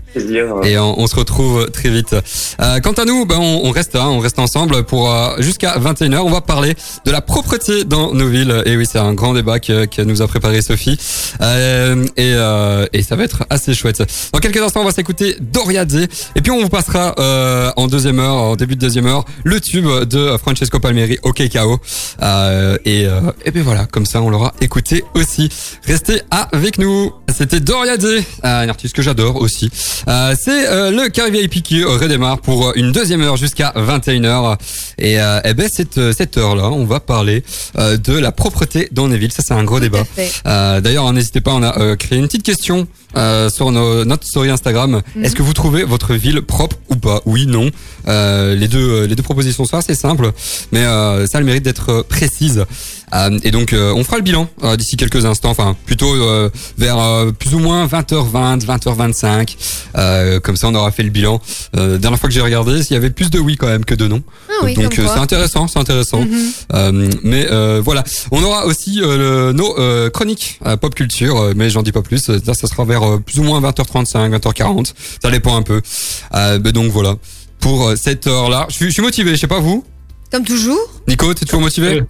Et on, on se retrouve très vite. Euh, quant à nous, ben on, on reste, hein, on reste ensemble pour euh, jusqu'à 21h. On va parler de la propreté dans nos villes. Et oui, c'est un grand débat que, que nous a préparé Sophie. Euh, et, euh, et ça va être assez chouette. Dans quelques instants, on va s'écouter Doria D. Et puis on vous passera euh, en deuxième heure, en début de deuxième heure, le tube de Francesco Palmieri, OK KO. Euh, et, euh, et bien voilà, comme ça on l'aura écouté aussi. Restez avec nous. C'était Doria D, un artiste que j'adore aussi. Euh, c'est euh, le Carré VIP qui redémarre pour une deuxième heure jusqu'à 21h. Et, euh, eh ben cette, cette heure-là, on va parler euh, de la propreté dans les villes. Ça, c'est un gros débat. Euh, D'ailleurs, n'hésitez pas, on a euh, créé une petite question euh, sur nos, notre story Instagram. Mhm. Est-ce que vous trouvez votre ville propre ou pas? Oui, non. Euh, les deux, euh, les deux propositions sont assez simples, mais euh, ça a le mérite d'être euh, précise. Euh, et donc, euh, on fera le bilan euh, d'ici quelques instants, enfin plutôt euh, vers euh, plus ou moins 20h20, 20h25. Euh, comme ça, on aura fait le bilan. Euh, dernière fois que j'ai regardé, il y avait plus de oui quand même que de non. Ah oui, donc c'est intéressant, c'est intéressant. Mhm. Euh, mais euh, voilà, on aura aussi euh, le- nos euh, chroniques euh, pop culture, euh, mais j'en dis pas plus. Ça, ça sera vers euh, plus ou moins 20h35, 20h40. Ça dépend un peu. Euh, mais donc voilà, pour cette heure-là, je suis, je suis motivé. Je sais pas vous, Comme toujours. Nico, t'es toujours motivé?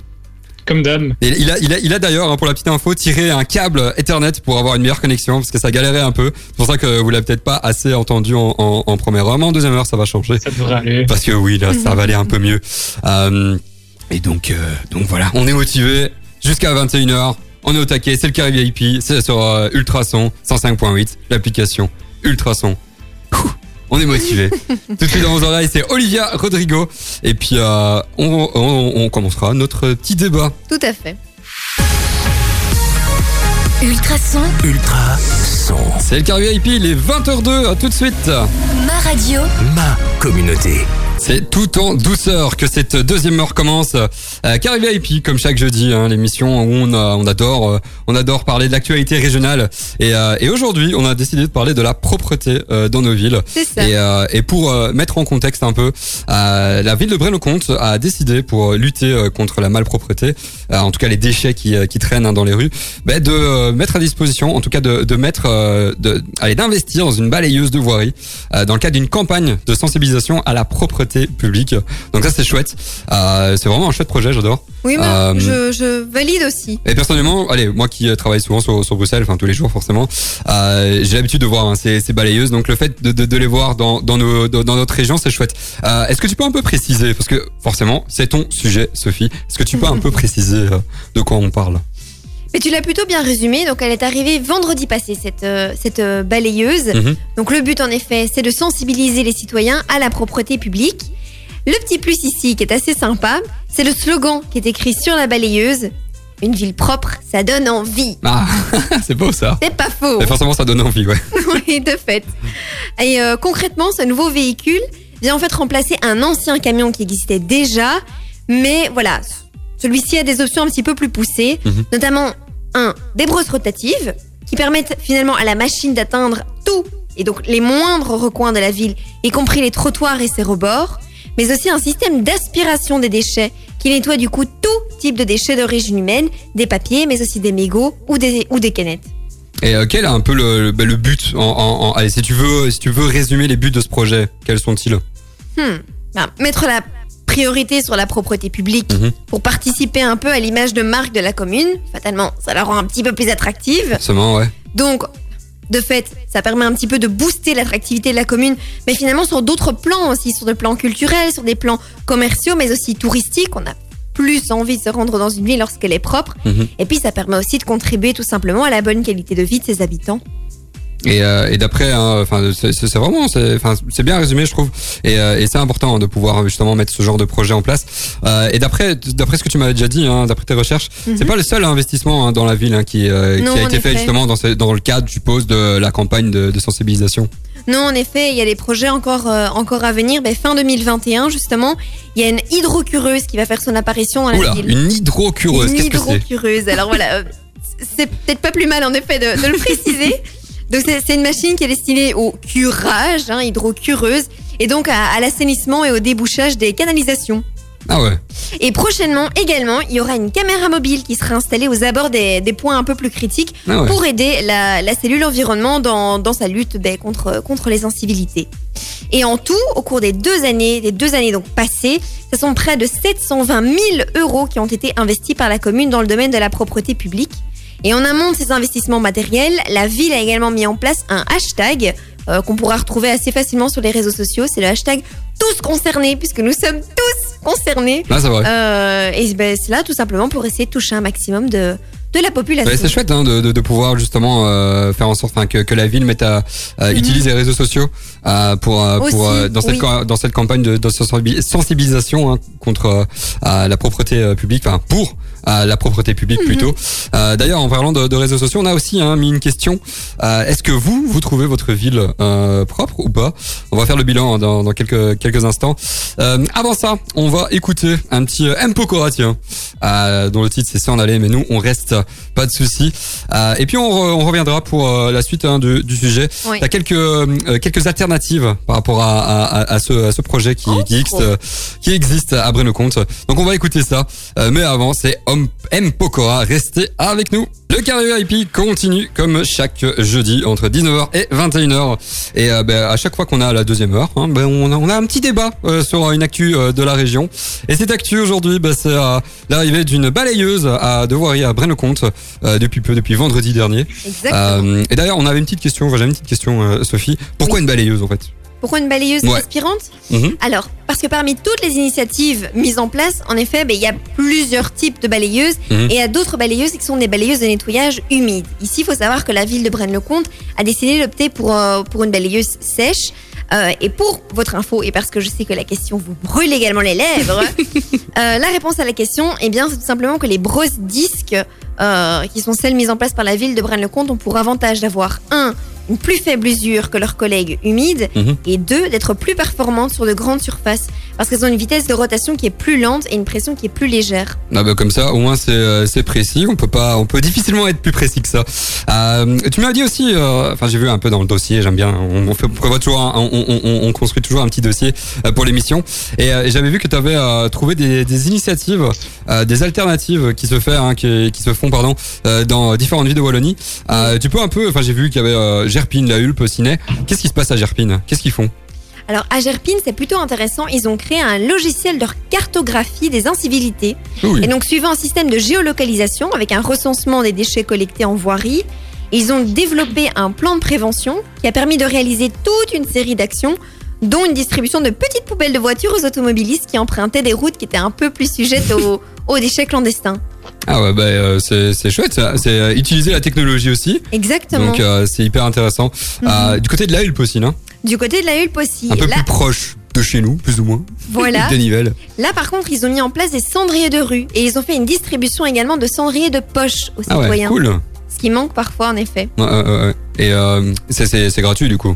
Comme d'hab. Il a, il a, il a d'ailleurs, hein, pour la petite info, tiré un câble Ethernet pour avoir une meilleure connexion, parce que ça galérait un peu. C'est pour ça que vous l'avez peut-être pas assez entendu en, en, en première heure, mais en deuxième heure, ça va changer. Ça devrait aller. Parce que oui, là, ça va aller un peu mieux. Euh, et donc, euh, donc voilà, on est motivé jusqu'à 21h. On est au taquet, c'est le carré VIP, c'est sur euh, Ultrason 105.8, l'application Ultrason. Ouh, On est motivé. Tout de suite dans vos oreilles, c'est Olivia Rodrigo. Et puis, euh, on, on, on commencera notre petit débat. Tout à fait. Ultrason, Ultra son. C'est le carré VIP, il est 20h02, à tout de suite. ma radio, Ma communauté. C'est tout en douceur que cette deuxième heure commence. Euh, Carré VIP, comme chaque jeudi, hein, l'émission où on, a- on adore, euh, on adore parler de l'actualité régionale. Et, euh, et aujourd'hui, on a décidé de parler de la propreté euh, dans nos villes. Ça. Et, euh, et pour euh, mettre en contexte un peu, euh, la ville de Braine-le-Comte a décidé pour lutter euh, contre la malpropreté, euh, en tout cas les déchets qui, euh, qui traînent hein, dans les rues, bah, de euh, mettre à disposition, en tout cas de, de mettre, euh, de, allez, d'investir dans une balayeuse de voirie euh, dans le cadre d'une campagne de sensibilisation à la propreté publique. Donc ça c'est chouette. Euh, c'est vraiment un chouette projet, j'adore. Oui, mais Euh, je, je valide aussi. Et personnellement, allez, moi qui euh, travaille souvent sur, sur Bruxelles, enfin tous les jours forcément, euh, j'ai l'habitude de voir hein, ces, ces balayeuses. Donc le fait de, de, de les voir dans, dans, nos, dans, dans notre région, c'est chouette. Est-ce que tu peux un peu préciser, parce que forcément c'est ton sujet, Sophie. Est-ce que tu peux un peu préciser de quoi on parle? Mais tu l'as plutôt bien résumé. Donc, elle est arrivée vendredi passé, cette, euh, cette euh, balayeuse. Mhm. Donc, le but, en effet, c'est de sensibiliser les citoyens à la propreté publique. Le petit plus ici, qui est assez sympa, c'est le slogan qui est écrit sur la balayeuse. Une ville propre, ça donne envie. Ah, c'est beau ça. C'est pas faux. Mais forcément ça donne envie, ouais. oui, de fait. Et euh, concrètement, ce nouveau véhicule vient en fait remplacer un ancien camion qui existait déjà. Mais voilà, celui-ci a des options un petit peu plus poussées, Mhm. notamment un des brosses rotatives qui permettent finalement à la machine d'atteindre tout et donc les moindres recoins de la ville, y compris les trottoirs et ses rebords, mais aussi un système d'aspiration des déchets qui nettoie du coup tout type de déchets d'origine humaine, des papiers, mais aussi des mégots ou des, ou des canettes. Et euh, quel est un peu le, le, bah, le but en, en, en- allez, si tu veux, si tu veux résumer les buts de ce projet, quels sont-ils? Hmm. Ben, mettre la priorité sur la propreté publique Mhm. pour participer un peu à l'image de marque de la commune. Fatalement, ça la rend un petit peu plus attractive. Forcément, ouais. Donc, de fait, ça permet un petit peu de booster l'attractivité de la commune, mais finalement sur d'autres plans aussi, sur des plans culturels, sur des plans commerciaux, mais aussi touristiques. On a plus envie de se rendre dans une ville lorsqu'elle est propre. Mhm. Et puis, ça permet aussi de contribuer tout simplement à la bonne qualité de vie de ses habitants. Et, euh, et d'après, hein, enfin, c'est c'est- vraiment, c'est bien résumé, je trouve. Et, euh, et c'est important hein, de pouvoir justement mettre ce genre de projet en place. Euh, et d'après, d'après ce que tu m'avais déjà dit, hein, d'après tes recherches, Mhm. c'est pas le seul investissement hein, dans la ville hein, qui, euh, Non, qui a été fait effet. justement dans, ce- dans le cadre, je suppose, de la campagne de, de sensibilisation. Non, en effet, il y a des projets encore, euh, encore à venir. Ben, fin 2021, justement, il y a une hydrocureuse qui va faire son apparition dans la Oula, ville. une hydrocureuse, Une hydrocureuse. Alors voilà, euh, c'est peut-être pas plus mal en effet de, de le préciser. Donc c'est une machine qui est destinée au curage, hein, hydrocureuse, et donc à, à l'assainissement et au débouchage des canalisations. Ah ouais. Et prochainement également, il y aura une caméra mobile qui sera installée aux abords des, des points un peu plus critiques Ah ouais. pour aider la, la cellule environnement dans, dans sa lutte ben, contre, contre les incivilités. Et en tout, au cours des deux années, des deux années donc passées, ce sont près de 720 000 euros qui ont été investis par la commune dans le domaine de la propreté publique. Et en amont de ces investissements matériels, la ville a également mis en place un hashtag euh, qu'on pourra retrouver assez facilement sur les réseaux sociaux. C'est le hashtag tous concernés, puisque nous sommes tous concernés. Là, c'est vrai. Euh, et ben, c'est là tout simplement pour essayer de toucher un maximum de, de la population. Ouais, c'est chouette hein, de, de, de pouvoir justement euh, faire en sorte enfin, que, que la ville mette à, à Mhm. utilise les réseaux sociaux euh, pour, euh, pour Aussi, euh, dans cette oui. dans cette campagne de, de sensibi- sensibilisation hein, contre euh, à la propreté euh, publique, enfin pour à la propreté publique plutôt. Euh, D'ailleurs, en parlant de, de réseaux sociaux, on a aussi hein, mis une question. Euh, Est-ce que vous vous trouvez votre ville euh, propre ou pas? On va faire le bilan hein, dans, dans quelques quelques instants. Euh, avant ça, on va écouter un petit euh, M Pokora, tiens, euh, dont le titre c'est s'en aller, mais nous on reste, pas de souci. Euh, et puis on, re- on reviendra pour euh, la suite hein, du, du sujet. Oui. Il y a quelques euh, quelques alternatives par rapport à, à, à- à ce, à ce projet qui, Oh, qui, existe, euh, qui existe à. Donc on va écouter ça. Euh, mais avant, c'est M Pokora. Restez avec nous. Le carré VIP continue comme chaque jeudi entre 19h et 21h. Et euh, ben, à chaque fois qu'on a la deuxième heure, hein, ben, on, a, on a un petit débat euh, sur une actu euh, de la région. Et cette actu aujourd'hui, ben, c'est l'arrivée d'une balayeuse à Devoirie à Braine-le-Comte depuis peu, depuis vendredi dernier. Et d'ailleurs, on avait une petite question, j'avais une petite question, Sophie. Pourquoi une balayeuse en fait Pourquoi une balayeuse Ouais. aspirante Mhm. Alors, parce que parmi toutes les initiatives mises en place, en effet, ben, il y a plusieurs types de balayeuses Mhm. et il y a d'autres balayeuses qui sont des balayeuses de nettoyage humide. Ici, il faut savoir que la ville de Braine-le-Comte a décidé d'opter pour, euh, pour une balayeuse sèche. Euh, et pour votre info, et parce que je sais que la question vous brûle également les lèvres, euh, la réponse à la question, eh bien, c'est tout simplement que les brosses disques, qui sont celles mises en place par la ville de Braine-le-Comte, ont pour avantage d'avoir un une plus faible usure que leurs collègues humides Mhm. et deux, d'être plus performantes sur de grandes surfaces parce qu'elles ont une vitesse de rotation qui est plus lente et une pression qui est plus légère. Ah bah comme ça, au moins c'est euh, précis. On peut pas, on peut difficilement être plus précis que ça. Euh, tu m'as dit aussi, euh, enfin j'ai vu un peu dans le dossier, j'aime bien. On, on fait, on toujours, un- on, on- on- on construit toujours un petit dossier euh, pour l'émission. Et, euh, et j'avais vu que tu avais trouvé des, des initiatives, des alternatives qui se fait, hein, qui, qui se font pardon, dans différentes villes de Wallonie. Tu peux un peu, enfin j'ai vu qu'il y avait Gerpine, la Hulpe, Ciné. Qu'est-ce qui se passe à Gerpine? Qu'est-ce qu'ils font? Alors à Gerpine, c'est plutôt intéressant, ils ont créé un logiciel de cartographie des incivilités Oui. et donc suivant un système de géolocalisation avec un recensement des déchets collectés en voirie. Ils ont développé un plan de prévention qui a permis de réaliser toute une série d'actions dont une distribution de petites poubelles de voitures aux automobilistes qui empruntaient des routes qui étaient un peu plus sujettes aux, aux déchets clandestins. Ah ouais, bah euh, c'est chouette. C'est euh, utiliser la technologie aussi. Exactement. Donc euh, c'est hyper intéressant. Mhm. Euh, du côté de la Hulpe aussi, non? Du côté de la Hulpe aussi. Un peu Là, plus proche de chez nous, plus ou moins. Voilà. Nivelles. Là, par contre, ils ont mis en place des cendriers de rue et ils ont fait une distribution également de cendriers de poche aux Ah ouais, citoyens. cool. Ouais, Ce qui manque parfois, en effet. ouais, ouais, ouais. Et c'est gratuit du coup?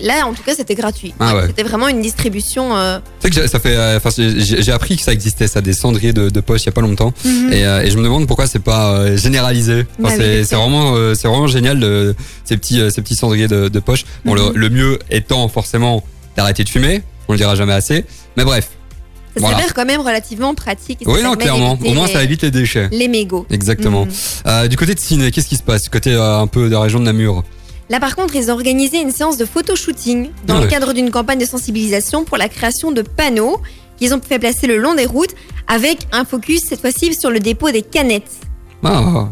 Là, en tout cas, c'était gratuit. Ah ouais. C'était vraiment une distribution. euh, que j'ai- ça fait, euh, j'ai appris que ça existait, ça, des cendriers de, de poche il y a pas longtemps. mhm. Et, euh, et je me demande pourquoi c'est pas euh, généralisé. Enfin, Bah c'est vraiment, euh, c'est vraiment génial de, ces petits, ces petits cendriers de, de poche. Bon, Mhm. le, le mieux étant forcément d'arrêter de fumer. On le dira jamais assez. Mais bref. Ça Voilà. s'avère quand même relativement pratique. et Oui, non, clairement. Au moins, les, ça évite les déchets. les mégots. Exactement. Mhm. Du côté de Ciné, qu'est-ce qui se passe? Du côté un peu de la région de Namur Là, par contre, ils ont organisé une séance de photo-shooting dans Ah le ouais. cadre d'une campagne de sensibilisation pour la création de panneaux qu'ils ont fait placer le long des routes avec un focus cette fois-ci sur le dépôt des canettes. Ah,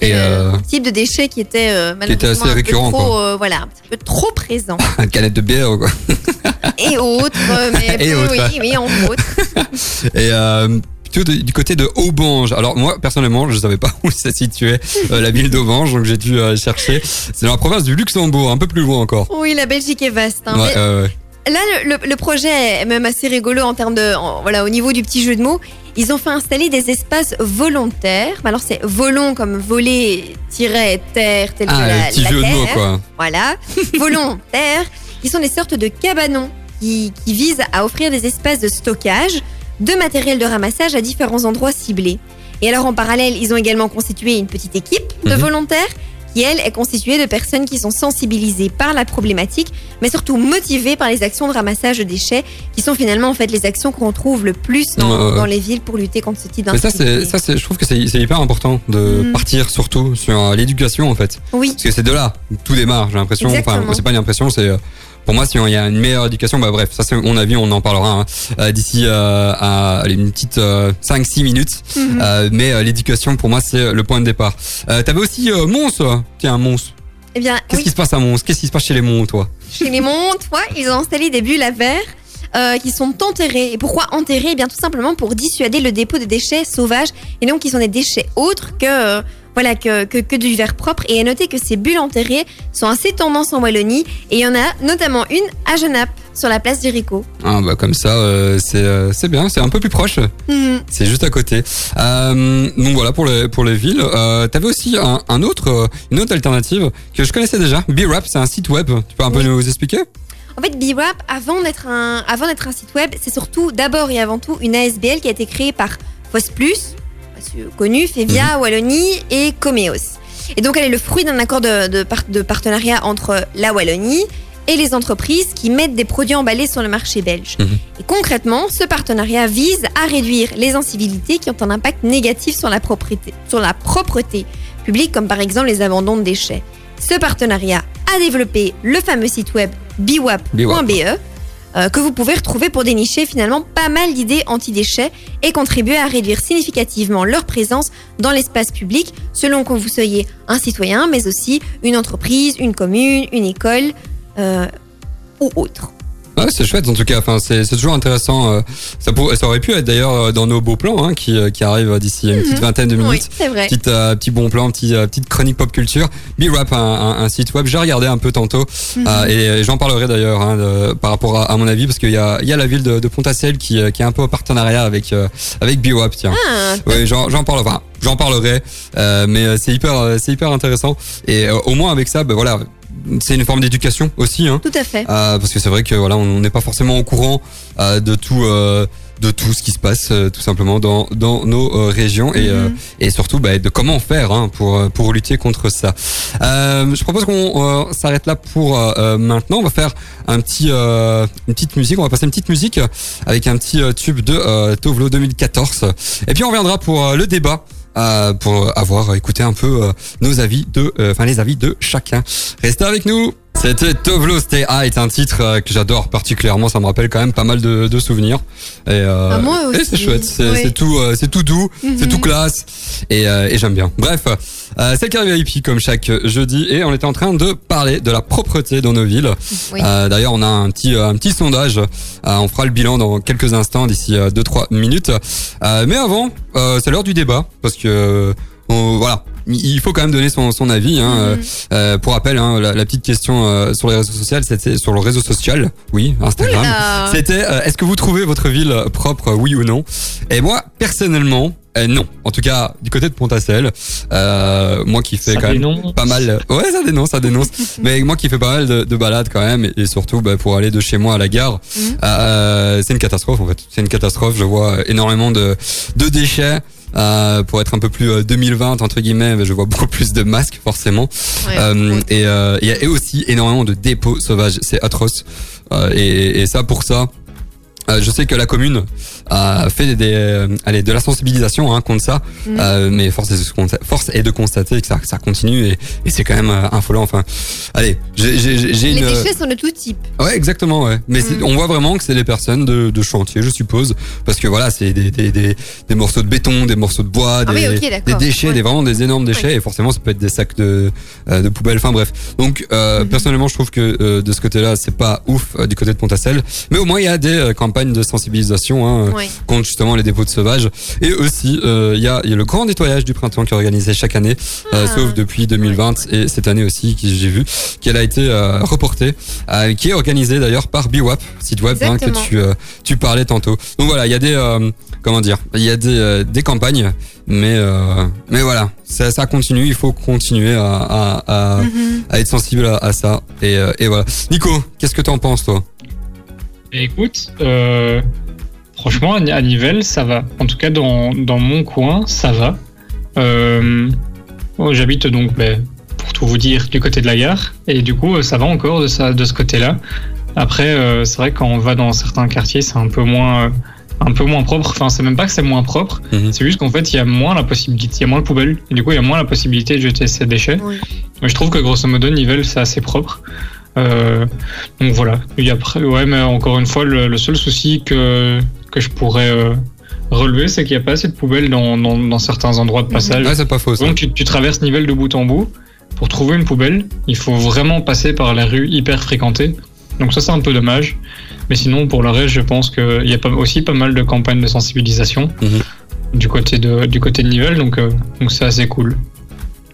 Et, euh, un type de déchet qui était euh, qui était assez malheureusement un récurrent, trop, quoi. euh, voilà, un petit peu trop présent. une canette de bière, quoi. et autres, mais Et peu, autres. oui, oui, entre autres. Et plutôt de- du côté de Aubange. Alors moi, personnellement, je savais pas où ça situait euh, la ville d'Aubange, donc j'ai dû euh, chercher. C'est dans la province du Luxembourg, un peu plus loin encore. Oui, la Belgique est vaste. hein, Ouais, mais euh, ouais. Là, le, projet est même assez rigolo en termes de, en- voilà, au niveau du petit jeu de mots. Ils ont fait installer des espaces volontaires. Alors c'est volon comme voler tiret terre tel que Ah, la, petit la jeu de mots, quoi. Voilà, volontaires, qui sont des sortes de cabanons qui, qui visent à offrir des espaces de stockage de matériel de ramassage à différents endroits ciblés. Et alors en parallèle, ils ont également constitué une petite équipe de Mhm. volontaires qui elle est constituée de personnes qui sont sensibilisées par la problématique, mais surtout motivées par les actions de ramassage de déchets, qui sont finalement en fait les actions qu'on trouve le plus dans, les villes pour lutter contre ce type ça, d'insécurité. ça, c'est, je trouve que c'est, hyper important de Mhm. partir surtout sur euh, l'éducation en fait. Oui, Parce que c'est de là tout démarre, j'ai l'impression. Enfin, c'est pas une impression, c'est euh, pour moi si il y a une meilleure éducation, bah bref, ça c'est mon avis, on en parlera hein, euh, d'ici euh, à allez, une petite 5-6 minutes. Mhm. Euh, mais euh, l'éducation pour moi c'est le point de départ. Euh, T'avais aussi euh, Mons, toi. tiens Mons. eh bien, Qu'est-ce oui. qui se passe à Mons? Qu'est-ce qui se passe chez les Mons, toi? Chez les montes, ouais, ils ont installé des bulles à verre euh, qui sont enterrées. Et pourquoi enterrées? Eh bien, tout simplement pour dissuader le dépôt de déchets sauvages et donc qui sont des déchets autres que, euh, voilà, que, que, que du verre propre. Et à noter que ces bulles enterrées sont assez tendances en Wallonie et il y en a notamment une à Genappe sur la place d'Irico. ah, bah, Comme ça, euh, c'est, euh, c'est bien, c'est un peu plus proche. Mhm. C'est juste à côté. Euh, donc voilà pour les pour les villes. T'avais aussi un, un autre une autre alternative que je connaissais déjà. B-Rap, c'est un site web. Tu peux un peu nous expliquer? En fait, B-Rap, avant d'être un, avant un site web, c'est surtout d'abord et avant tout une ASBL qui a été créée par Foss Plus, connu, Fevia, Wallonie et Comeos. Et donc, elle est le fruit d'un accord de, de par- de partenariat entre la Wallonie et les entreprises qui mettent des produits emballés sur le marché belge. Mhm. Et concrètement, ce partenariat vise à réduire les incivilités qui ont un impact négatif sur la propreté, sur la propreté publique, comme par exemple les abandons de déchets. Ce partenariat a développé le fameux site web biwap.be euh, que vous pouvez retrouver pour dénicher finalement pas mal d'idées anti-déchets et contribuer à réduire significativement leur présence dans l'espace public selon que vous soyez un citoyen mais aussi une entreprise, une commune, une école euh, ou autre. Ouais, c'est chouette en tout cas. Enfin, c'est toujours intéressant. euh, Ça, pour- ça aurait pu être d'ailleurs euh, dans nos beaux plans hein, qui euh, qui arrivent d'ici une petite vingtaine de Oui, minutes. c'est vrai. Petite, euh, petit bon plan, petit, euh, petite chronique pop culture. B-Rap, un, un, un site web. J'ai regardé un peu tantôt Mhm. euh, et j'en parlerai d'ailleurs hein, par rapport à, à mon avis parce qu'il y a, y a la ville de, de Pontacelle qui, qui est un peu en partenariat avec avec B-Rap. Tiens. Ah, Oui, j'en parle, enfin, j'en parlerai, mais c'est hyper, c'est hyper intéressant. Et au moins avec ça, ben voilà, c'est une forme d'éducation aussi, hein, tout à fait. euh, parce que c'est vrai que voilà, on n'est pas forcément au courant euh, de tout. euh, de tout ce qui se passe tout simplement dans dans nos régions et Mhm. et surtout bah, de comment faire hein, pour pour lutter contre ça. Je propose qu'on s'arrête là pour maintenant. On va faire un petit une petite musique. On va passer une petite musique avec un petit tube de Tovlo 2014. Et puis on reviendra pour le débat. Euh, pour avoir écouté un peu euh, nos avis de, euh, enfin les avis de chacun. Restez avec nous. C'était Tovlo Stay High, un titre euh, que j'adore particulièrement. Ça me rappelle quand même pas mal de, de souvenirs. Et, euh, Ah, et c'est chouette. C'est Oui. tout, euh, c'est tout doux, c'est Mhm. tout classe. Et, euh, et j'aime bien. Bref, euh, c'est le VIP comme chaque jeudi et on était en train de parler de la propreté dans nos villes. Oui. Euh, D'ailleurs, on a un petit un petit sondage. Euh, on fera le bilan dans quelques instants, d'ici 2-3 minutes. Euh, mais avant, euh, c'est l'heure du débat parce que euh, on- voilà. Il faut quand même donner son, son avis. Hein. Mhm. Euh, pour rappel, hein, la, la petite question euh, sur les réseaux sociaux, c'était sur le réseau social, oui, Instagram. C'était euh, est-ce que vous trouvez votre ville propre, oui ou non? Et moi, personnellement, euh, non. En tout cas, du côté de Pontacelle, euh, moi qui fais Ça quand même pas mal. Ouais, ça dénonce, ça dénonce. Mais moi qui fais pas mal de, de balades quand même, et, et surtout bah, pour aller de chez moi à la gare, Mhm. euh, c'est une catastrophe en fait. C'est une catastrophe. Je vois énormément de, de déchets. Euh, pour être un peu plus euh, 2020 entre guillemets, je vois beaucoup plus de masques forcément. Ouais. Euh, et euh, y a aussi énormément de dépôts sauvages, c'est atroce. Euh, et, et ça pour ça, euh, je sais que la commune a fait des, euh, allez, de la sensibilisation hein, contre ça, Mhm. euh, mais force est, de force est de constater que ça, ça continue et, et c'est quand même euh, affolant. Enfin, allez, j'ai j'ai- j'ai Les une. déchets sont de tout type. Ouais, exactement, ouais. Mais Mm. on voit vraiment que c'est les personnes de, de chantier, je suppose, parce que voilà, c'est des, des, des, des morceaux de béton, des morceaux de bois, Ah des, oui, des déchets, Ouais. des vraiment des énormes déchets, et forcément, ça peut être des sacs de, euh, de poubelle. Enfin bref. Donc, euh, Mhm. personnellement, je trouve que euh, de ce côté-là, c'est pas ouf euh, du côté de Pontacelle, mais au moins il y a des euh, campagnes de sensibilisation hein, euh, Ouais. contre justement les dépôts de sauvages, et aussi euh, il y, a, il y a le grand nettoyage du printemps qui est organisé chaque année, euh, Ah. sauf depuis 2020 et cette année aussi, qui j'ai vu qu'elle a été euh, reportée, euh, qui est organisée d'ailleurs par BWAP, site web hein, que tu, euh, tu parlais tantôt. Donc voilà, il y a des euh, comment dire, il y a des, euh, des campagnes, mais euh, mais voilà, ça, ça continue, il faut continuer à, à, à, Mhm. à être sensible à, à ça et, euh, et voilà. Nico, qu'est-ce que t'en penses toi? Écoute, euh, franchement, à Nivelles, ça va. En tout cas, dans, dans mon coin, ça va. Euh, oh, J'habite donc, ben, pour tout vous dire, du côté de la gare. Et du coup, euh, ça va encore de, ça, de ce côté-là. Après, euh, c'est vrai que quand on va dans certains quartiers, c'est un peu moins, euh, un peu moins propre. Enfin, c'est même pas que c'est moins propre. Mhm. C'est juste qu'en fait, il y a moins la possibilité, il y a moins de poubelles. Et du coup, il y a moins la possibilité de jeter ses déchets. Oui. Mais je trouve que grosso modo, Nivelles, c'est assez propre. Euh, donc voilà. Et après, ouais, mais encore une fois, le, le seul souci que, que je pourrais euh, relever, c'est qu'il n'y a pas assez de poubelles dans, dans, dans certains endroits de passage. Ouais, c'est pas faux. Ça. Donc tu, tu traverses Nivelles de bout en bout. Pour trouver une poubelle, il faut vraiment passer par la rue hyper fréquentée. Donc ça, c'est un peu dommage. Mais sinon, pour le reste, je pense qu'il y a pas, aussi pas mal de campagnes de sensibilisation Mhm. du, côté de, du côté de Nivelles. Donc euh, donc c'est assez cool.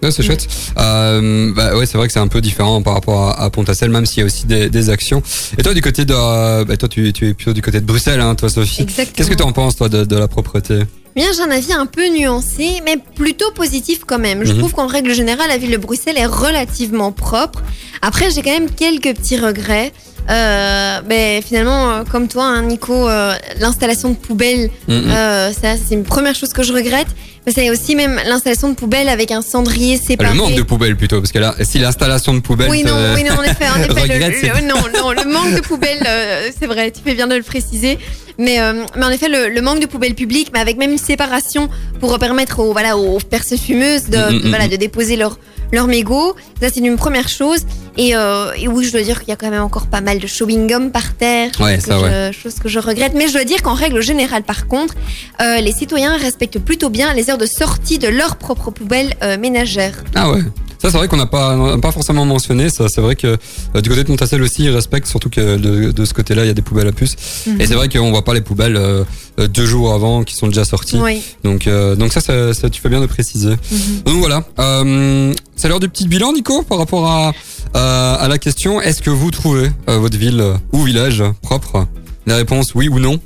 Ouais, c'est chouette. Euh, bah ouais, c'est vrai que c'est un peu différent par rapport à, à Pontassel, même s'il y a aussi des, des actions. Et toi, du côté de, euh, bah toi, tu, tu es plutôt du côté de Bruxelles, hein, toi, Sophie. Exactement. Qu'est-ce que tu en penses, toi, de, de la propreté? Bien, j'ai un avis un peu nuancé, mais plutôt positif quand même. Je Mhm. trouve qu'en règle générale, la ville de Bruxelles est relativement propre. Après, j'ai quand même quelques petits regrets. Euh, mais finalement, euh, comme toi, hein, Nico, euh, l'installation de poubelles, Mhm. euh, ça, c'est une première chose que je regrette. C'est aussi même l'installation de poubelles avec un cendrier séparé. Le manque de poubelles plutôt, parce que là, si l'installation de poubelles. Oui, non, oui, non, en effet, en effet, le- regrette, c'est- le, non, non, le manque de poubelles, euh, c'est vrai, tu fais bien de le préciser. Mais, euh, mais en effet, le, le manque de poubelles publiques, mais avec même une séparation pour permettre aux, voilà, aux personnes fumeuses de, Mm, mm, de- voilà, mm. de déposer leur, leur mégot. Ça, c'est une première chose. Et, euh, et oui, je dois dire qu'il y a quand même encore pas mal de chewing gum par terre. Ouais, chose ça, que ouais. je- chose que je regrette. Mais je dois dire qu'en règle générale, par contre, euh, les citoyens respectent plutôt bien les heures de sortie de leur propre poubelle euh, ménagère. Ah ouais. Ça, c'est vrai qu'on n'a pas, pas forcément mentionné. Ça, c'est vrai que euh, du côté de Montassel aussi, ils respectent, surtout que de, de ce côté-là, il y a des poubelles à puces. Mhm. Et c'est vrai qu'on voit pas les poubelles euh, deux jours avant qui sont déjà sorties. Oui. Donc, euh, donc ça, ça, ça, tu fais bien de préciser. Mhm. Donc voilà. Euh, c'est l'heure du petit bilan, Nico, par rapport à, à, à la question. Est-ce que vous trouvez euh, votre ville euh, ou village propre? La réponse, oui ou non?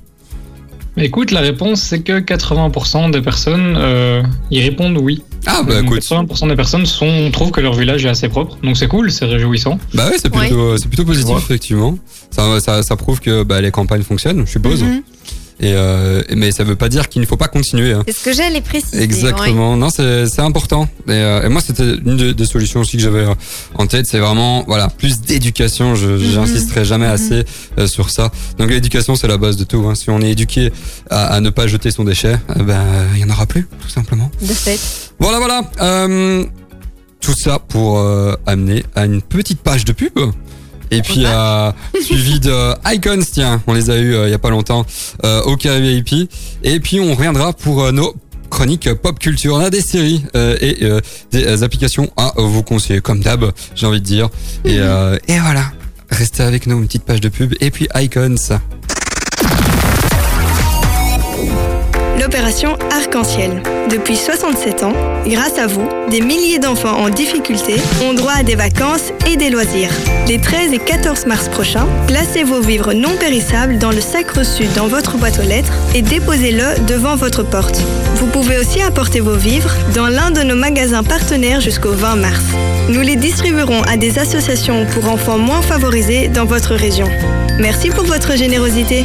Écoute, la réponse, c'est que 80% des personnes euh, y répondent oui. Ah bah Donc, écoute. 80% des personnes sont, trouvent que leur village est assez propre. Donc c'est cool, c'est réjouissant. Bah ouais, c'est Ouais. plutôt, c'est plutôt positif, Ouais. effectivement. Ça, ça, ça prouve que bah, les campagnes fonctionnent, je suppose. Mhm. Et euh, mais ça veut pas dire qu'il ne faut pas continuer. hein. C'est ce que j'allais préciser. ouais. Exactement. Non, c'est important. Et, euh, et moi, c'était une des, des solutions aussi que j'avais euh, en tête. C'est vraiment voilà plus d'éducation. Je j'insisterai jamais Mhm. assez euh, sur ça. Donc l'éducation, c'est la base de tout. hein. Si on est éduqué à, à ne pas jeter son déchet, eh ben il y en aura plus, tout simplement. De fait. Voilà, voilà. Tout ça pour amener à une petite page de pub. Et puis euh, suivi de Icons, tiens, on les a eu euh, il y a pas longtemps euh, au Carré VIP. Et puis on reviendra pour euh, nos chroniques pop culture. On a des séries euh, et euh, des applications à vous conseiller, comme d'hab, j'ai envie de dire. Et, euh, et voilà, restez avec nous, une petite page de pub. Et puis Icons. L'opération Arc-en-Ciel. Depuis 67 ans, grâce à vous, des milliers d'enfants en difficulté ont droit à des vacances et des loisirs. Les 13 et 14 mars prochains, placez vos vivres non périssables dans le sac reçu dans votre boîte aux lettres et déposez-le devant votre porte. Vous pouvez aussi apporter vos vivres dans l'un de nos magasins partenaires jusqu'au 20 mars. Nous les distribuerons à des associations pour enfants moins favorisés dans votre région. Merci pour votre générosité.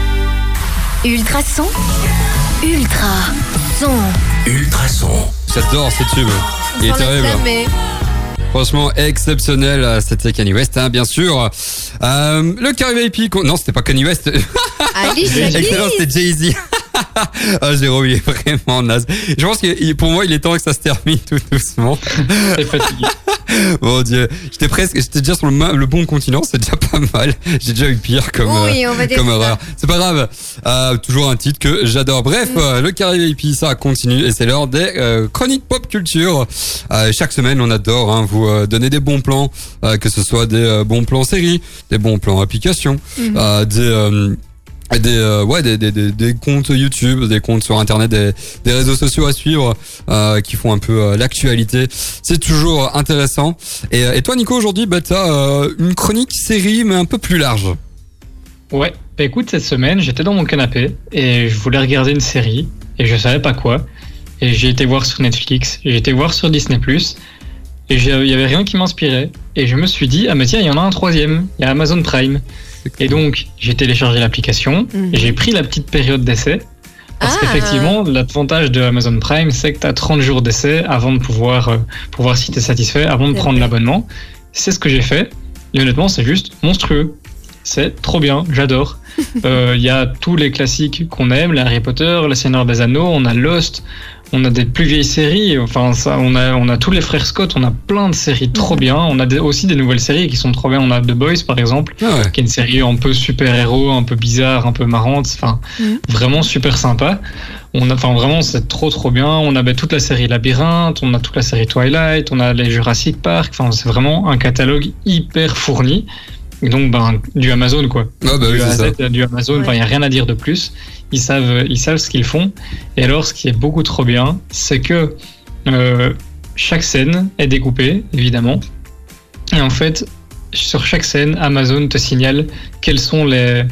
Ultrason. Ultra son. Ultrason. J'adore ce tube. Il est terrible. Franchement exceptionnel, euh, c'était Kanye West, hein, bien sûr. Euh, le VIP, qu'on- non, c'était pas Kanye West. Alicia Excellent, c'était Jay-Z. Ah, Jérôme, il est vraiment naze. Je pense que pour moi, il est temps que ça se termine tout doucement. C'est fatigué. Mon Dieu, j'étais presque, j'étais déjà sur le, bon continent, c'est déjà pas mal. J'ai déjà eu pire comme, Oui, euh, comme erreur. C'est pas grave. Euh, toujours un titre que j'adore. Bref, Mm. euh, le carré VIP, ça continue et c'est l'heure des euh, chroniques pop culture. Euh, chaque semaine, on adore hein, vous euh, donner des bons plans, euh, que ce soit des euh, bons plans séries, des bons plans applications, euh, des euh, des euh, ouais des, des, des, comptes YouTube, des comptes sur internet, des, des réseaux sociaux à suivre euh, qui font un peu euh, l'actualité. C'est toujours intéressant. Et, toi Nico aujourd'hui bah t'as une chronique série mais un peu plus large. Ouais, bah écoute, cette semaine, j'étais dans mon canapé et je voulais regarder une série et je savais pas quoi. Et j'ai été voir sur Netflix, j'ai été voir sur Disney et il y avait rien qui m'inspirait. Et je me suis dit, ah mais tiens, il y en a un troisième, il y a Amazon Prime. Et donc, j'ai téléchargé l'application Mhm. j'ai pris la petite période d'essai. Parce Ah. qu'effectivement, l'avantage de Amazon Prime, c'est que tu as 30 jours d'essai avant de pouvoir, euh, pour voir si tu es satisfait, avant de prendre l'abonnement. C'est ce que j'ai fait. Et honnêtement, c'est juste monstrueux. C'est trop bien, j'adore. Euh, Il y a tous les classiques qu'on aime, les Harry Potter, le Seigneur des Anneaux, on a Lost, on a des plus vieilles séries, enfin ça, on a, on a tous les frères Scott, on a plein de séries trop bien, on a des- aussi des nouvelles séries qui sont trop bien, on a The Boys par exemple, Ah ouais. qui est une série un peu super-héros, un peu bizarre, un peu marrante, enfin vraiment super sympa. On a, enfin vraiment c'est trop trop bien. On a ben, toute la série Labyrinthe, on a toute la série Twilight, on a les Jurassic Park. Enfin c'est vraiment un catalogue hyper fourni. Et donc ben du Amazon quoi. Ah bah du A à c'est ça. Z, du Amazon. Enfin il y a rien à dire de plus. Ils savent ils savent ce qu'ils font. Et alors ce qui est beaucoup trop bien, c'est que euh, chaque scène est découpée évidemment. Et en fait sur chaque scène, Amazon te signale quels sont les,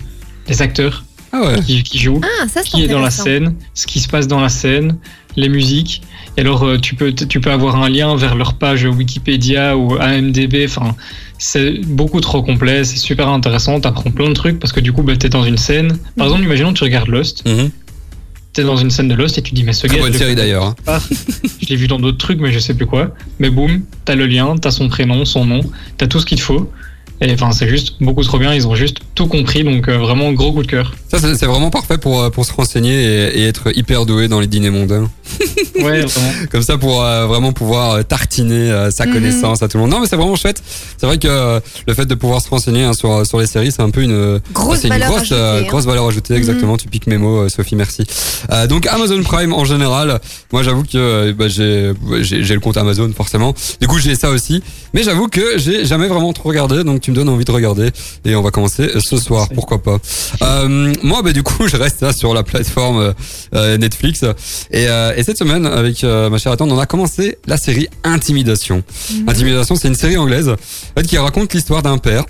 les acteurs Ah ouais. qui, qui jouent, Ah, ça qui est dans la scène, ce qui se passe dans la scène, les musiques. Et alors, euh, tu peux, tu peux avoir un lien vers leur page Wikipédia ou AMDB. Enfin, c'est beaucoup trop complet, c'est super intéressant. T'apprends plein de trucs parce que du coup, bah, t'es dans une scène. Par exemple, imaginons que tu regardes Lost. Mhm. T'es dans une scène de Lost et tu dis, mais ce gars, bonne série d'ailleurs. hein. pas. Je l'ai vu dans d'autres trucs, mais je sais plus quoi. Mais boum, t'as le lien, t'as son prénom, son nom, t'as tout ce qu'il te faut. Et enfin, c'est juste beaucoup trop bien. Ils ont juste tout compris, donc euh, vraiment gros coup de cœur. Ça c'est vraiment parfait pour euh, pour se renseigner et, et être hyper doué dans les dîners mondains. Ouais, vraiment. Comme ça pour euh, vraiment pouvoir tartiner euh, sa Mhm. connaissance à tout le monde. Non mais c'est vraiment chouette. C'est vrai que euh, le fait de pouvoir se renseigner hein, sur sur les séries, c'est un peu une Grosse c'est une valeur grosse ajoutée, euh, hein. grosse valeur ajoutée exactement. Tu piques mes mots, Sophie, merci. Euh, donc Amazon Prime en général, moi j'avoue que euh, bah, j'ai j'ai j'ai le compte Amazon forcément. Du coup j'ai ça aussi, mais j'avoue que j'ai jamais vraiment trop regardé. Donc tu me donnes envie de regarder et on va commencer ce soir. Pourquoi pas. Euh, moi bah du coup je reste là sur la plateforme euh, Netflix et, euh, et cette semaine avec euh, ma chère attente on a commencé la série Intimidation. Intimidation c'est une série anglaise en fait, qui raconte l'histoire d'un père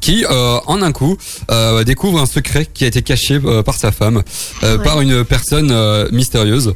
qui, euh, en un coup, euh, découvre un secret qui a été caché euh, par sa femme, euh, Ouais. par une personne euh, mystérieuse euh,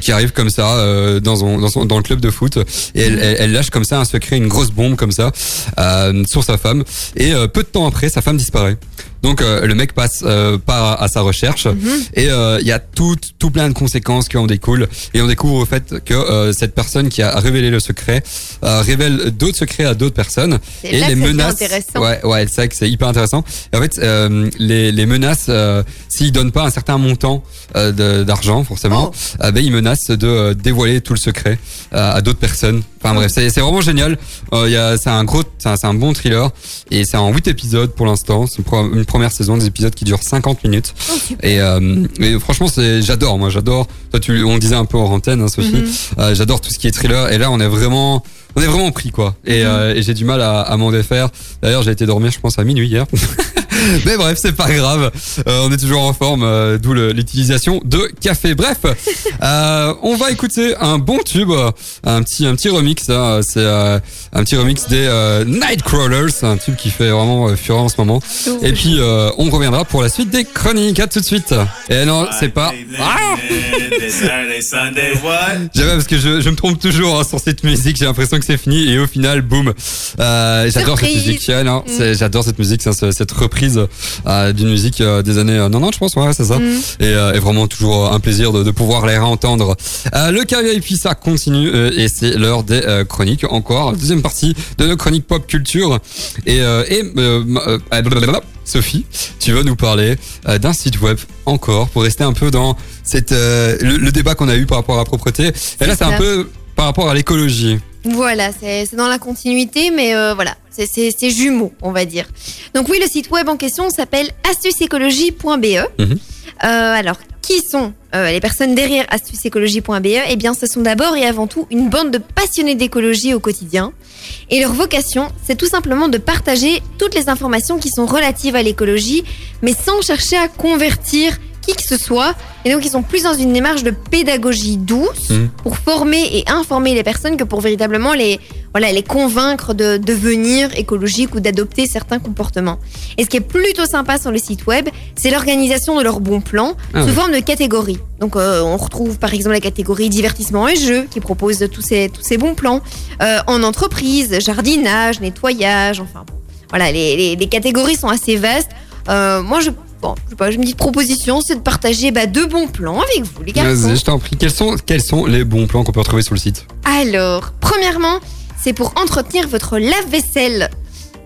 qui arrive comme ça euh, dans, son, dans, son- dans le club de foot et elle, elle, elle lâche comme ça un secret, une grosse bombe comme ça euh, sur sa femme et euh, peu de temps après, sa femme disparaît. Donc euh, le mec passe euh, par à sa recherche. Mhm. et euh, il y a tout, tout plein de conséquences qui en découlent. Et on découvre au fait que euh, cette personne qui a révélé le secret euh, révèle d'autres secrets à d'autres personnes. Et là les menaces ouais ouais c'est vrai que c'est hyper intéressant. Et en fait euh, les, les menaces euh, s'ils donnent pas un certain montant euh, d'argent forcément Oh. ben, ils menacent de euh, dévoiler tout le secret euh, à d'autres personnes enfin bref c'est vraiment génial. Euh, il y a c'est un gros c'est un, bon thriller. Et c'est en 8 épisodes pour l'instant. C'est une, première saison des épisodes qui durent 50 minutes. Oh, et, euh, et franchement c'est j'adore. Moi j'adore. Toi tu on le disait un peu en antenne hein, Sophie. Mhm. euh, j'adore tout ce qui est thriller. Et là on est vraiment on est vraiment pris quoi. Et, euh, et j'ai du mal à, à m'en défaire. D'ailleurs j'ai été dormir je pense à minuit hier. Mais bref c'est pas grave. Euh, on est toujours en forme euh, d'où l'utilisation de café. Bref euh, on va écouter un bon tube un petit un petit remix hein, c'est euh, un petit remix des euh, Nightcrawlers. Un tube qui fait vraiment euh, fureur en ce moment. Et puis euh, on reviendra pour la suite des chroniques. À tout de suite. Et non c'est pas ah J'avais parce que je, je me trompe toujours hein, sur cette musique. J'ai l'impression que c'est fini et au final, boum. Euh, j'adore cette musique. Non, Mm. c'est- j'adore cette musique. c'est- cette reprise euh, d'une musique euh, des années euh, 90, je pense. Ouais, c'est ça. Mm. Et, et vraiment toujours un plaisir de, de pouvoir les réentendre. Le carrière et puis ça continue et c'est l'heure des chroniques. Encore deuxième partie de nos chroniques pop culture. Et, et blablabla. Sophie, tu vas nous parler d'un site web encore pour rester un peu dans cette le, le débat qu'on a eu par rapport à la propreté. Et là, c'est un peu par rapport à l'écologie. Voilà, c'est dans la continuité, mais euh, voilà, c'est jumeaux, on va dire. Donc oui, le site web en question s'appelle astuceécologie.be. Mhm. Euh, alors, qui sont euh, les personnes derrière astuceécologie.be Eh bien, ce sont d'abord et avant tout une bande de passionnés d'écologie au quotidien. Et leur vocation, c'est tout simplement de partager toutes les informations qui sont relatives à l'écologie, mais sans chercher à convertir qui que ce soit. Et donc, ils sont plus dans une démarche de pédagogie douce Mhm. pour former et informer les personnes que pour véritablement les, voilà, les convaincre de devenir écologiques ou d'adopter certains comportements. Et ce qui est plutôt sympa sur le site web, c'est l'organisation de leurs bons plans Ah sous forme de catégories. Donc, euh, on retrouve par exemple la catégorie divertissement et jeux qui propose tous ces, tous ces bons plans. Euh, en entreprise, jardinage, nettoyage, enfin bon. Voilà, les, les- les catégories sont assez vastes. Euh, moi, je, bon, je sais pas, j'ai une petite proposition, c'est de partager bah, deux bons plans avec vous, les garçons. Vas-y, je t'en prie. Quels sont, quels sont les bons plans qu'on peut retrouver sur le site? Alors, premièrement, c'est pour entretenir votre lave-vaisselle.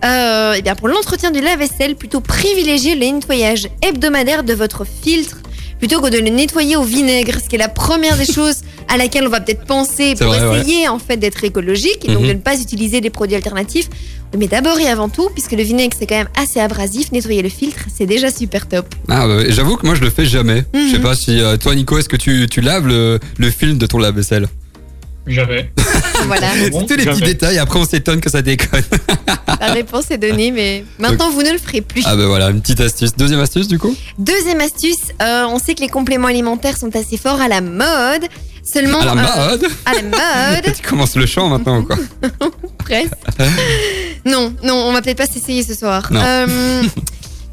Euh, eh bien, pour l'entretien du lave-vaisselle, plutôt privilégier le nettoyage hebdomadaire de votre filtre plutôt que de le nettoyer au vinaigre, ce qui est la première des choses à laquelle on va peut-être penser pour vrai, ouais. essayer en fait d'être écologique et donc Mhm. de ne pas utiliser des produits alternatifs. Mais d'abord et avant tout, puisque le vinaigre c'est quand même assez abrasif, nettoyer le filtre c'est déjà super top. Ah, bah, j'avoue que moi je le fais jamais. Je sais Mhm. pas si euh, toi Nico, est-ce que tu, tu laves le, le film de ton lave-vaisselle? J'avais. voilà, C'est tous les petits jamais. détails, après on s'étonne que ça déconne. la réponse est donnée, mais maintenant vous ne le ferez plus. Ah bah voilà, une petite astuce. Deuxième astuce du coup? Deuxième astuce, euh, on sait que les compléments alimentaires sont assez forts à la mode. Seulement. À la euh, mode à la mode, Tu commences le chant maintenant ou quoi presque. Non, non, on va peut-être pas s'essayer ce soir. Non. Euh,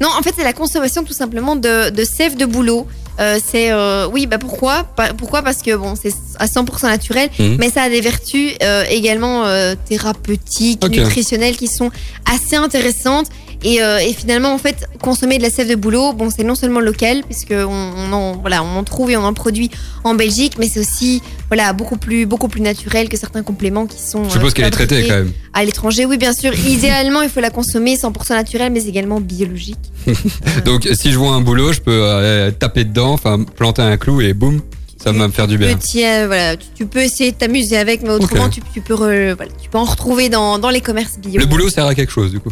non, en fait, c'est la consommation tout simplement de, de sève de bouleau. Euh, c'est euh, oui, bah pourquoi? Pourquoi? Parce que bon, c'est à 100% naturel, Mhm. mais ça a des vertus euh, également thérapeutiques, nutritionnelles qui sont assez intéressantes. Et, euh, et finalement, en fait, consommer de la sève de bouleau, bon, c'est non seulement local, puisque on, en voilà, on en trouve et on en produit en Belgique, mais c'est aussi voilà beaucoup plus beaucoup plus naturel que certains compléments qui sont. Je suppose euh, qu'elle est traitée quand même. à l'étranger, oui, bien sûr. Idéalement, il faut la consommer 100% naturelle, mais également biologique. Donc si je vois un boulot, je peux euh, taper dedans, enfin planter un clou et boum, ça va me faire du bien. Petit, euh, voilà, tu, tu peux essayer de t'amuser avec, mais autrement, tu, tu peux re- voilà, tu peux en retrouver dans, dans les commerces bio. Le boulot sert à quelque chose du coup.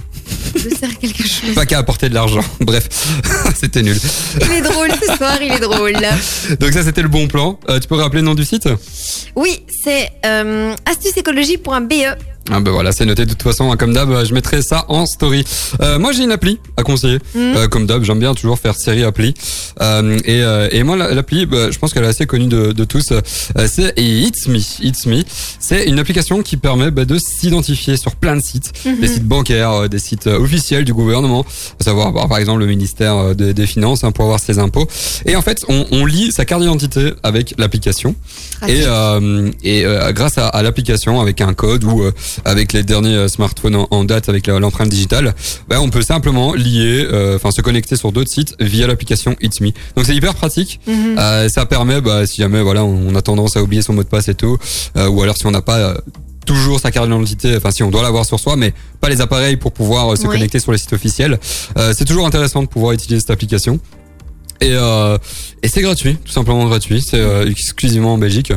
Ça sert à quelque chose. Pas qu'à apporter de l'argent. Bref, c'était nul. Il est drôle ce soir, il est drôle. Donc ça c'était le bon plan. Euh, tu peux rappeler le nom du site? Oui, c'est euh, astuceécologie.be. Ah bah voilà, c'est noté de toute façon, hein, comme d'hab, euh, je mettrai ça en story. Euh, moi j'ai une appli à conseiller. Mhm. Euh, comme d'hab, j'aime bien toujours faire série appli. Euh, et, euh, et moi la- l'appli, bah, je pense qu'elle est assez connue de, de tous. Euh, c'est It's Me. It's Me, c'est une application qui permet bah, de s'identifier sur plein de sites, Mhm. des sites bancaires, des sites officiels du gouvernement, à savoir bah, par exemple le ministère des, Finances hein, pour avoir ses impôts. Et en fait, on, on lit sa carte d'identité avec l'application. Et, euh, et euh, grâce à, à l'application, avec un code ou euh, avec les derniers euh, smartphones en, en date avec l'empreinte digitale, bah, on peut simplement lier, euh, enfin se connecter sur d'autres sites via l'application It's Me. Donc c'est hyper pratique. Mhm. Euh, ça permet, bah, si jamais voilà, on a tendance à oublier son mot de passe et tout, euh, ou alors si on n'a pas euh, toujours sa carte d'identité, enfin si on doit l'avoir sur soi, mais pas les appareils pour pouvoir se Oui. connecter sur les sites officiels, euh, c'est toujours intéressant de pouvoir utiliser cette application. Et, euh, et c'est gratuit, tout simplement gratuit. C'est euh, exclusivement en Belgique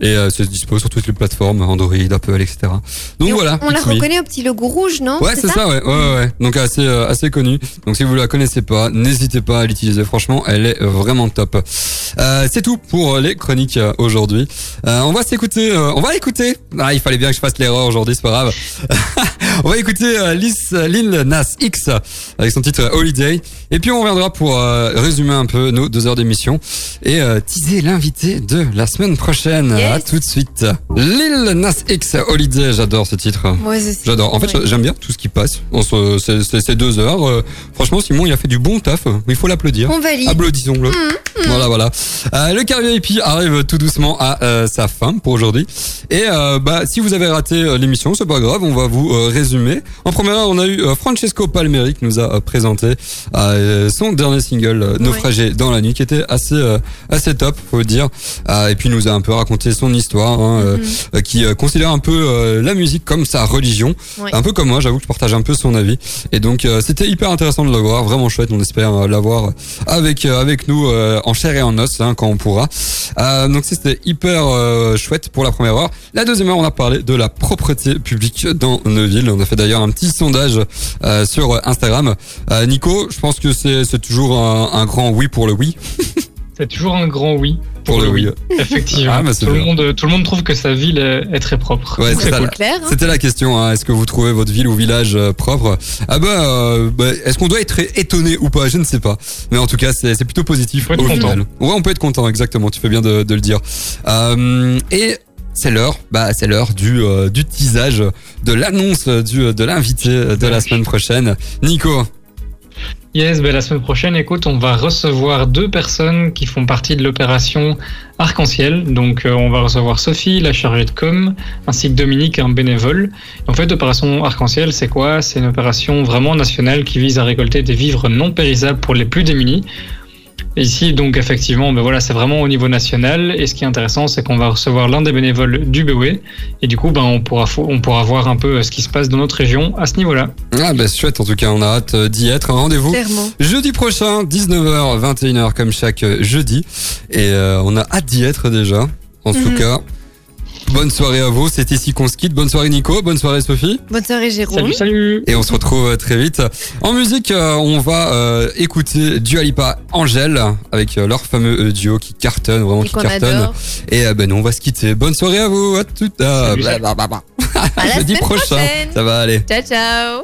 et euh, c'est dispo sur toutes les plateformes, Android, Apple, etc. Donc Et on- voilà. On la reconnaît au petit logo rouge, non? Ouais, c'est ça, ouais, ouais, ouais, ouais. Donc assez, euh, assez connu. Donc si vous la connaissez pas, n'hésitez pas à l'utiliser. Franchement, elle est vraiment top. Euh, c'est tout pour euh, les chroniques euh, aujourd'hui. Euh, on va s'écouter, euh, on va écouter. Ah, il fallait bien que je fasse l'erreur aujourd'hui, c'est pas grave. on va écouter euh, Lil Nas X avec son titre Holiday. Et puis on reviendra pour euh, résumer un peu nos deux heures d'émission et euh, teaser l'invité de la semaine prochaine. Yes. À tout de suite. Lil Nas X Holiday, j'adore ce titre. Moi aussi. J'adore. En fait, j'aime bien tout ce qui passe. On se- c'est- c'est c'est deux heures. Euh, franchement, Simon, il a fait du bon taf. Il faut l'applaudir. On valide. Applaudissons-le. Voilà, voilà. Euh, le carré VIP arrive tout doucement à euh, sa fin pour aujourd'hui. Et euh, bah, si vous avez raté l'émission, c'est pas grave. On va vous résumer. En première heure, on a eu Francesco Palmeri qui nous a présenté euh, son dernier single euh, Naufragé dans la nuit, qui était assez euh, assez top, faut le dire. Euh, et puis il nous a un peu raconté son histoire, hein, euh, euh, qui euh, considère un peu euh, la musique comme sa religion. Ouais. Un peu comme moi, j'avoue que je partage un peu son avis. Et donc euh, c'était hyper intéressant de le voir, vraiment chouette. On espère euh, l'avoir avec euh, avec nous euh, en chair et en os hein, quand on pourra. Euh, donc c'était hyper euh, chouette pour la première heure. La deuxième heure, on a parlé de la propreté publique dans nos villes. On a fait d'ailleurs un petit sondage euh, sur Instagram. Euh, Nico, je pense que c'est c'est toujours un, un grand oui pour le oui. C'est toujours un grand oui. Pour le oui. Effectivement. Ah, bah, tout, le monde, tout le monde trouve que sa ville est, très propre. Ouais, Donc, c'est c'est ça. cool. Clair, hein C'était la question, hein. est-ce que vous trouvez votre ville ou village euh, propre? Ah bah, euh, bah, est-ce qu'on doit être étonné ou pas? Je ne sais pas. Mais en tout cas, c'est c'est plutôt positif Faut être au content. final. Ouais, on peut être content, exactement. Tu fais bien de, de le dire. Euh, et c'est l'heure, bah c'est l'heure du euh, du teasage, de l'annonce du de l'invité de la semaine prochaine. Nico. Yes, ben la semaine prochaine, écoute, on va recevoir deux personnes qui font partie de l'opération Arc-en-Ciel. Donc, euh, on va recevoir Sophie, la chargée de com, ainsi que Dominique, un bénévole. En fait, l'opération Arc-en-Ciel, c'est quoi? C'est une opération vraiment nationale qui vise à récolter des vivres non périssables pour les plus démunis. Ici, donc, effectivement, ben voilà, c'est vraiment au niveau national. Et ce qui est intéressant, c'est qu'on va recevoir l'un des bénévoles du BOE. Et du coup, ben, on pourra, on pourra voir un peu euh, ce qui se passe dans notre région à ce niveau-là. Ah bah chouette, en tout cas, on a hâte euh, d'y être. Rendez-vous Clairement. jeudi prochain, 19h, 21h comme chaque euh, jeudi. Et euh, on a hâte d'y être déjà. En tout Mhm. cas, bonne soirée à vous. C'est ici qu'on se quitte. Bonne soirée Nico, bonne soirée Sophie. Bonne soirée, Jérôme. Salut, salut Et on se retrouve euh, très vite. En musique, euh, on va euh, écouter Dua Lipa Angèle avec euh, leur fameux euh, duo qui cartonne, vraiment Et qui cartonne. adore. Et euh, ben nous, on va se quitter. Bonne soirée à vous, à tout blablabla. À la jeudi semaine prochain. prochaine. Ça va aller. Ciao, ciao.